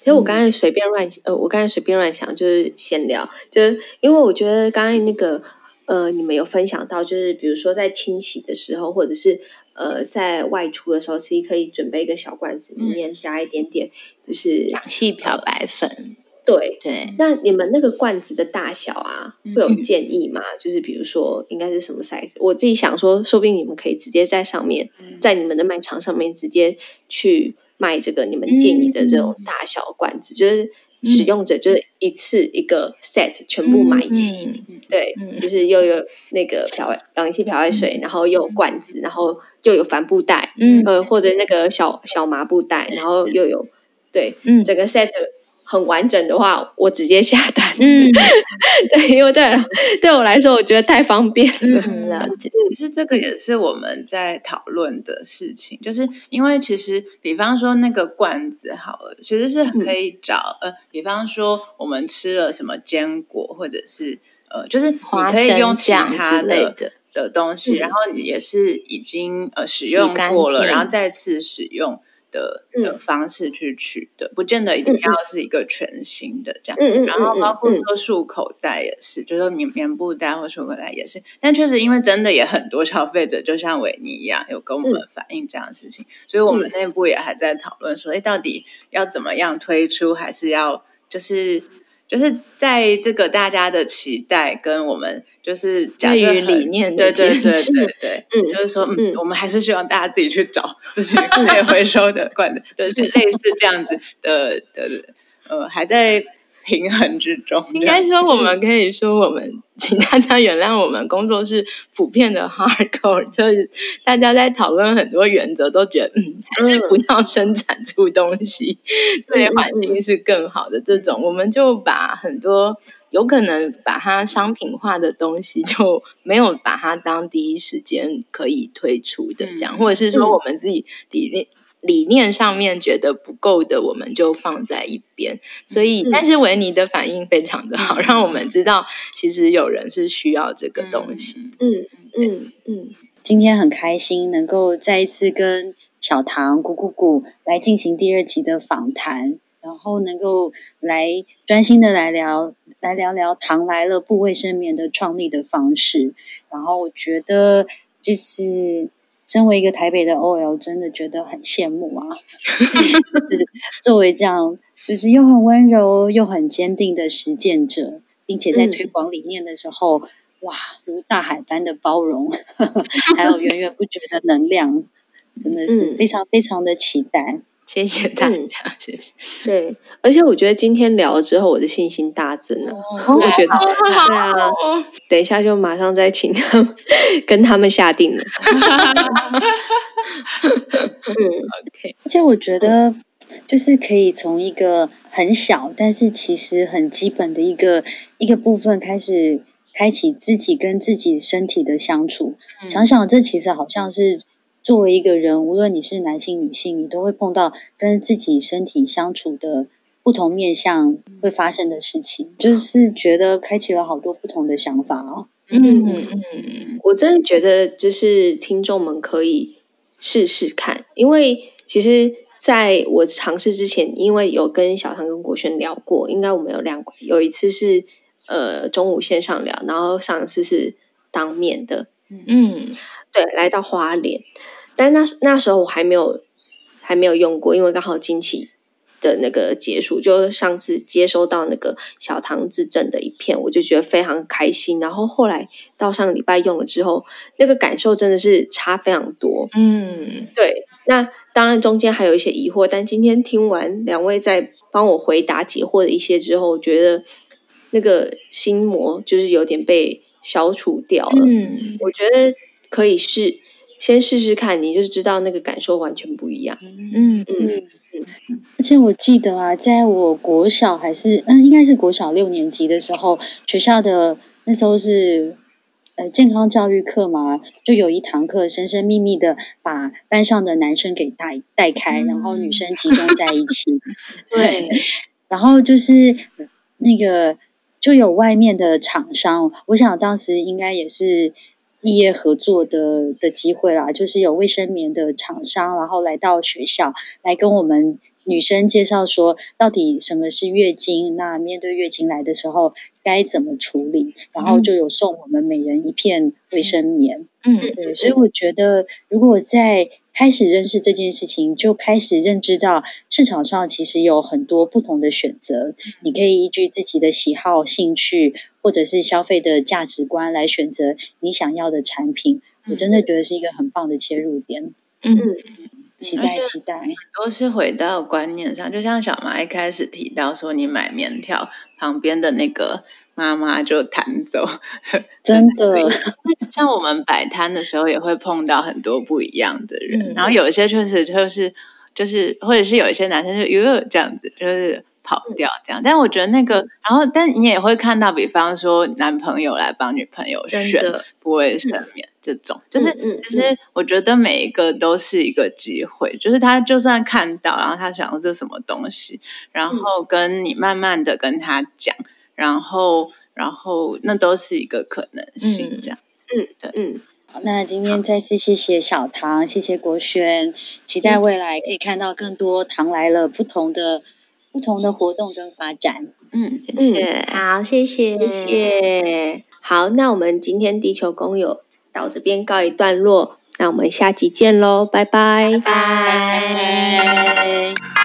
其实我刚才随便乱，呃，我刚才随便乱想，就是闲聊，就是因为我觉得刚才那个，呃，你们有分享到，就是比如说在清洗的时候，或者是呃在外出的时候，其实可以准备一个小罐子，里面加一点点，就是氧气漂白粉。对对。对那你们那个罐子的大小啊，会有建议吗？嗯、就是比如说应该是什么 size？我自己想说，说不定你们可以直接在上面，在你们的卖场上面直接去。卖这个你们建议的这种大小罐子，嗯、就是使用者就是一次一个 set 全部买齐，嗯、对，嗯、就是又有那个漂氧气漂白水，嗯、然后又有罐子，然后又有帆布袋，嗯，呃，或者那个小小麻布袋，然后又有对，嗯，整个 set。很完整的话，我直接下单。嗯，对，因为对对我来说，我觉得太方便了。嗯，其实这个也是我们在讨论的事情，就是因为其实，比方说那个罐子好了，其实是可以找、嗯、呃，比方说我们吃了什么坚果，或者是呃，就是你可以用其他的的，的东西，嗯、然后也是已经呃使用过了，然后再次使用。的的方式去取的，嗯、不见得一定要是一个全新的这样。嗯嗯。然后包括说束口袋也是，嗯、就是说棉棉布袋或束口袋也是。但确实，因为真的也很多消费者，就像维尼一样，有跟我们反映这样的事情，嗯、所以我们内部也还在讨论说，哎，到底要怎么样推出，还是要就是。就是在这个大家的期待跟我们就是假设理念对对对对 对，嗯，就是说嗯，我们还是希望大家自己去找就是 可以回收的罐子，就是类似这样子的的呃还在。平衡之中，应该说我们可以说，我们请大家原谅我们工作是普遍的 hardcore，就是大家在讨论很多原则，都觉得嗯，还是不要生产出东西，对环境是更好的这种，我们就把很多有可能把它商品化的东西，就没有把它当第一时间可以推出的这样，或者是说我们自己理念。理念上面觉得不够的，我们就放在一边。所以，嗯、但是维尼的反应非常的好，嗯、让我们知道其实有人是需要这个东西。嗯嗯嗯。今天很开心能够再一次跟小唐咕咕咕来进行第二集的访谈，然后能够来专心的来聊来聊聊糖来了布卫生棉的创立的方式。然后我觉得就是。身为一个台北的 OL，真的觉得很羡慕啊！作为这样，就是又很温柔又很坚定的实践者，并且在推广理念的时候，嗯、哇，如大海般的包容，还有源源不绝的能量，真的是非常非常的期待。谢谢大家，谢谢。对，而且我觉得今天聊了之后，我的信心大增了。我觉得，对啊，等一下就马上再请他们 跟他们下定了。嗯，OK。而且我觉得，就是可以从一个很小，但是其实很基本的一个一个部分开始，开启自己跟自己身体的相处。想想，这其实好像是。作为一个人，无论你是男性、女性，你都会碰到跟自己身体相处的不同面向会发生的事情，就是觉得开启了好多不同的想法哦。嗯嗯嗯，我真的觉得就是听众们可以试试看，因为其实在我尝试之前，因为有跟小唐跟国轩聊过，应该我们有两有一次是呃中午线上聊，然后上一次是当面的。嗯，对，来到花莲，但那那时候我还没有还没有用过，因为刚好经期。的那个结束，就上次接收到那个小唐自证的一片，我就觉得非常开心。然后后来到上个礼拜用了之后，那个感受真的是差非常多。嗯，对。那当然中间还有一些疑惑，但今天听完两位在帮我回答解惑的一些之后，我觉得那个心魔就是有点被消除掉了。嗯，我觉得可以试，先试试看，你就知道那个感受完全不一样。嗯嗯。嗯而且我记得啊，在我国小还是嗯，应该是国小六年级的时候，学校的那时候是呃健康教育课嘛，就有一堂课，神神秘秘的把班上的男生给带带开，然后女生集中在一起。对，然后就是那个就有外面的厂商，我想当时应该也是。异业合作的的机会啦，就是有卫生棉的厂商，然后来到学校来跟我们女生介绍说，到底什么是月经，那面对月经来的时候该怎么处理，然后就有送我们每人一片卫生棉。嗯，对，所以我觉得如果在开始认识这件事情，就开始认知到市场上其实有很多不同的选择，你可以依据自己的喜好、兴趣，或者是消费的价值观来选择你想要的产品。我真的觉得是一个很棒的切入点。嗯，期待期待。都是回到观念上，就像小马一开始提到说，你买面条旁边的那个。妈妈就弹走，真的。像我们摆摊的时候，也会碰到很多不一样的人，嗯、然后有一些确实就是就是，或者是有一些男生就有这样子，就是跑掉这样。嗯、但我觉得那个，然后但你也会看到，比方说男朋友来帮女朋友选不卫生棉这种，嗯、就是其实我觉得每一个都是一个机会，就是他就算看到，然后他想要这什么东西，然后跟你慢慢的跟他讲。然后，然后那都是一个可能性，这样子。嗯，对，嗯。好，那今天再次谢谢小唐，谢谢国轩，期待未来可以看到更多唐来了不同的不同的活动跟发展。嗯，谢谢。嗯、好，谢谢，谢谢。好，那我们今天地球公有到这边告一段落，那我们下集见喽，拜拜，拜拜。拜拜。